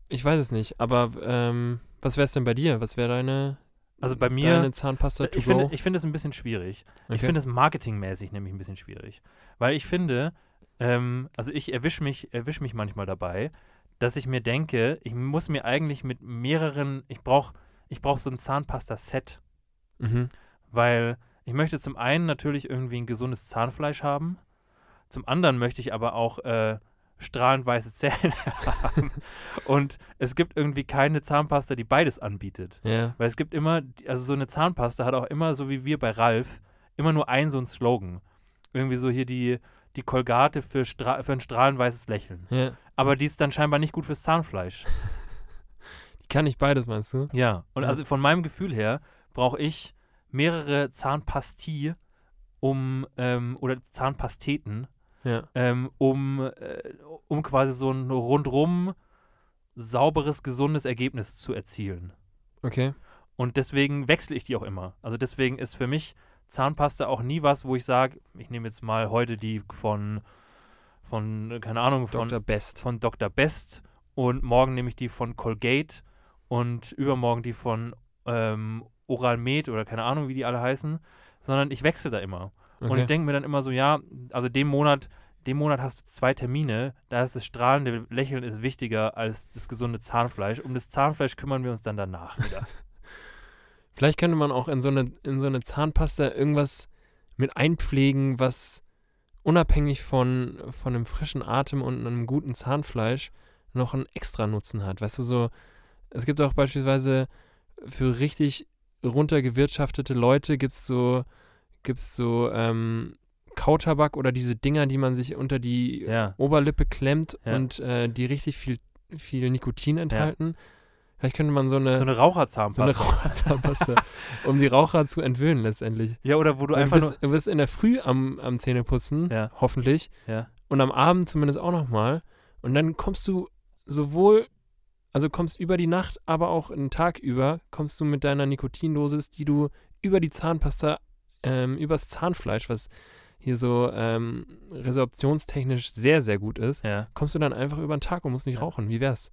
Ich weiß es nicht, aber ähm, was wäre es denn bei dir? Was wäre deine, Also bei mir, deine Zahnpasta to ich go? finde, ich finde es ein bisschen schwierig. Ich Okay. finde es marketingmäßig nämlich ein bisschen schwierig. Weil ich finde, ähm, also ich erwische mich, erwisch mich manchmal dabei, dass ich mir denke, ich muss mir eigentlich mit mehreren, ich brauche ich brauch so ein Zahnpasta-Set, mhm. weil ich möchte zum einen natürlich irgendwie ein gesundes Zahnfleisch haben, zum anderen möchte ich aber auch äh, strahlend weiße Zähne haben. Und es gibt irgendwie keine Zahnpasta, die beides anbietet. Ja, Weil es gibt immer, also so eine Zahnpasta hat auch immer, so wie wir bei Ralf, immer nur ein so ein Slogan. Irgendwie so hier die, die Kolgate für, Stra für ein strahlenweißes Lächeln. ja. Aber die ist dann scheinbar nicht gut fürs Zahnfleisch. Die kann nicht beides, meinst du? Ja. Und Ja. also von meinem Gefühl her brauche ich mehrere Zahnpastie, um, ähm, oder Zahnpasteten, Ja. ähm, um, äh, um quasi so ein rundrum sauberes, gesundes Ergebnis zu erzielen. Okay. Und deswegen wechsle ich die auch immer. Also deswegen ist für mich Zahnpasta auch nie was, wo ich sage, ich nehme jetzt mal heute die von, von keine Ahnung, von Dr. Best. von Dr. Best und morgen nehme ich die von Colgate und übermorgen die von ähm, Oral Med oder keine Ahnung, wie die alle heißen, sondern ich wechsle da immer. Und Okay. ich denke mir dann immer so, ja, also dem Monat, dem Monat hast du zwei Termine, da ist das strahlende Lächeln ist wichtiger als das gesunde Zahnfleisch. Um das Zahnfleisch kümmern wir uns dann danach wieder. Vielleicht könnte man auch in so eine, in so eine Zahnpasta irgendwas mit einpflegen, was unabhängig von, von einem frischen Atem und einem guten Zahnfleisch noch einen extra Nutzen hat. Weißt du, so, es gibt auch beispielsweise für richtig runtergewirtschaftete Leute gibt es so, gibt's so ähm, Kautabak oder diese Dinger, die man sich unter die ja. Oberlippe klemmt Ja. und äh, die richtig viel, viel Nikotin enthalten. Vielleicht könnte man so eine, So eine so eine Raucherzahnpasta. Raucherzahnpasta, um die Raucher zu entwöhnen letztendlich. ja, oder wo du Du einfach bist, nur. du bist in der Früh am, am Zähneputzen, Ja. hoffentlich, Ja. und am Abend zumindest auch nochmal. Und dann kommst du sowohl, also kommst über die Nacht, aber auch einen Tag über, kommst du mit deiner Nikotindosis, die du über die Zahnpasta, ähm, übers Zahnfleisch, was hier so ähm, resorptionstechnisch sehr, sehr gut ist, Ja. kommst du dann einfach über den Tag und musst nicht Ja. rauchen. Wie wär's?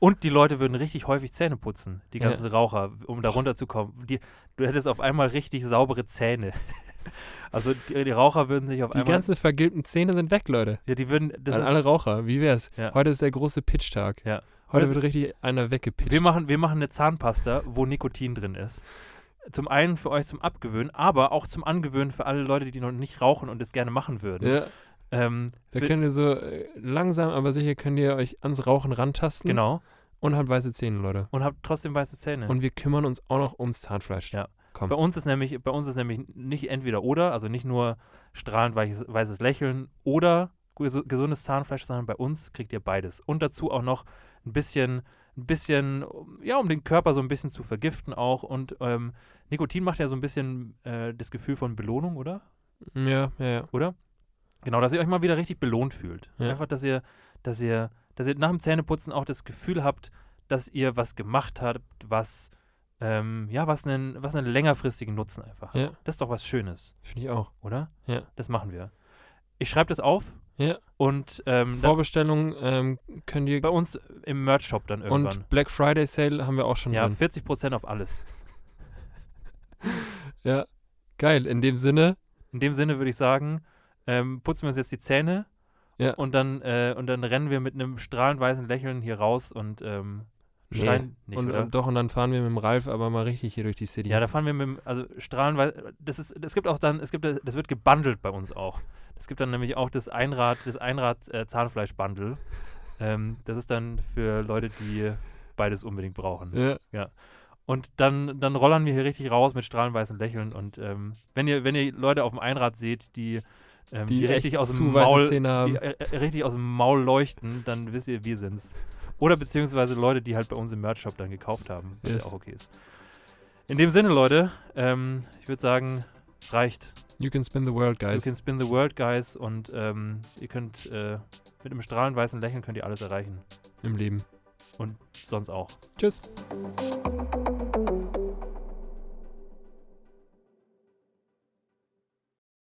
Und die Leute würden richtig häufig Zähne putzen, die Ja. ganzen Raucher, um da runterzukommen. Die, du hättest auf einmal richtig saubere Zähne. Also die, die Raucher würden sich auf Die einmal. ganzen vergilbten Zähne sind weg, Leute. ja, die würden. Das An alle Raucher. Wie wär's? Ja. Heute ist der große Pitch-Tag. Ja. Heute Das- wird richtig einer weggepitcht. wir, machen, wir machen eine Zahnpasta, wo Nikotin drin ist. Zum einen für euch zum Abgewöhnen, aber auch zum Angewöhnen für alle Leute, die noch nicht rauchen und es gerne machen würden. ja, Ähm, da könnt ihr so äh, langsam, aber sicher könnt ihr euch ans Rauchen rantasten. genau. Und habt weiße Zähne, Leute. Und habt trotzdem weiße Zähne. Und wir kümmern uns auch noch ums Zahnfleisch. Ja. Komm. Bei uns ist nämlich, bei uns ist nämlich nicht entweder oder, also nicht nur strahlend weiches, weißes Lächeln oder ges- gesundes Zahnfleisch, sondern bei uns kriegt ihr beides. Und dazu auch noch ein bisschen, ein bisschen, ja, um den Körper so ein bisschen zu vergiften auch. Und ähm, Nikotin macht ja so ein bisschen äh, das Gefühl von Belohnung, oder? Ja, ja, ja. Oder? Genau, dass ihr euch mal wieder richtig belohnt fühlt. Ja. Einfach, dass ihr, dass ihr, dass ihr nach dem Zähneputzen auch das Gefühl habt, dass ihr was gemacht habt, was, ähm, ja, was einen, was einen längerfristigen Nutzen einfach hat. Ja. Das ist doch was Schönes, Finde ich auch. oder? Ja. Das machen wir. Ich schreibe das auf Ja. und ähm, da, Vorbestellung ähm, könnt ihr. bei uns im Merch-Shop dann irgendwann. Und Black Friday Sale haben wir auch schon ja, drin. 40% auf alles. Ja. Geil. In dem Sinne, In dem Sinne würde ich sagen, ähm, putzen wir uns jetzt die Zähne Ja. und, dann, äh, und dann rennen wir mit einem strahlend weißen Lächeln hier raus und ähm, Nee. schreien nicht, und, und doch, und dann fahren wir mit dem Ralf aber mal richtig hier durch die City. ja, da fahren wir mit dem, also strahlenweise, das ist, es gibt auch dann, es gibt, das wird gebundelt bei uns auch. Es gibt dann nämlich auch das Einrad, das Einrad äh, ähm, das ist dann für Leute, die beides unbedingt brauchen. ja. Und dann, dann rollern wir hier richtig raus mit strahlenweißen Lächeln. Und ähm, wenn, ihr, wenn ihr Leute auf dem Einrad seht, die, ähm, die, Die richtig, aus dem Maul, die äh, äh, richtig aus dem Maul leuchten, dann wisst ihr, wir sind's. Oder beziehungsweise Leute, die halt bei uns im Merch-Shop dann gekauft haben, was Yes. ja auch okay ist. In dem Sinne, Leute, ähm, ich würde sagen, reicht. You can spin the world, You guys. can spin the world, guys. Und ähm, ihr könnt äh, mit einem strahlend weißen Lächeln könnt ihr alles erreichen. Im Leben. Und sonst auch. Tschüss.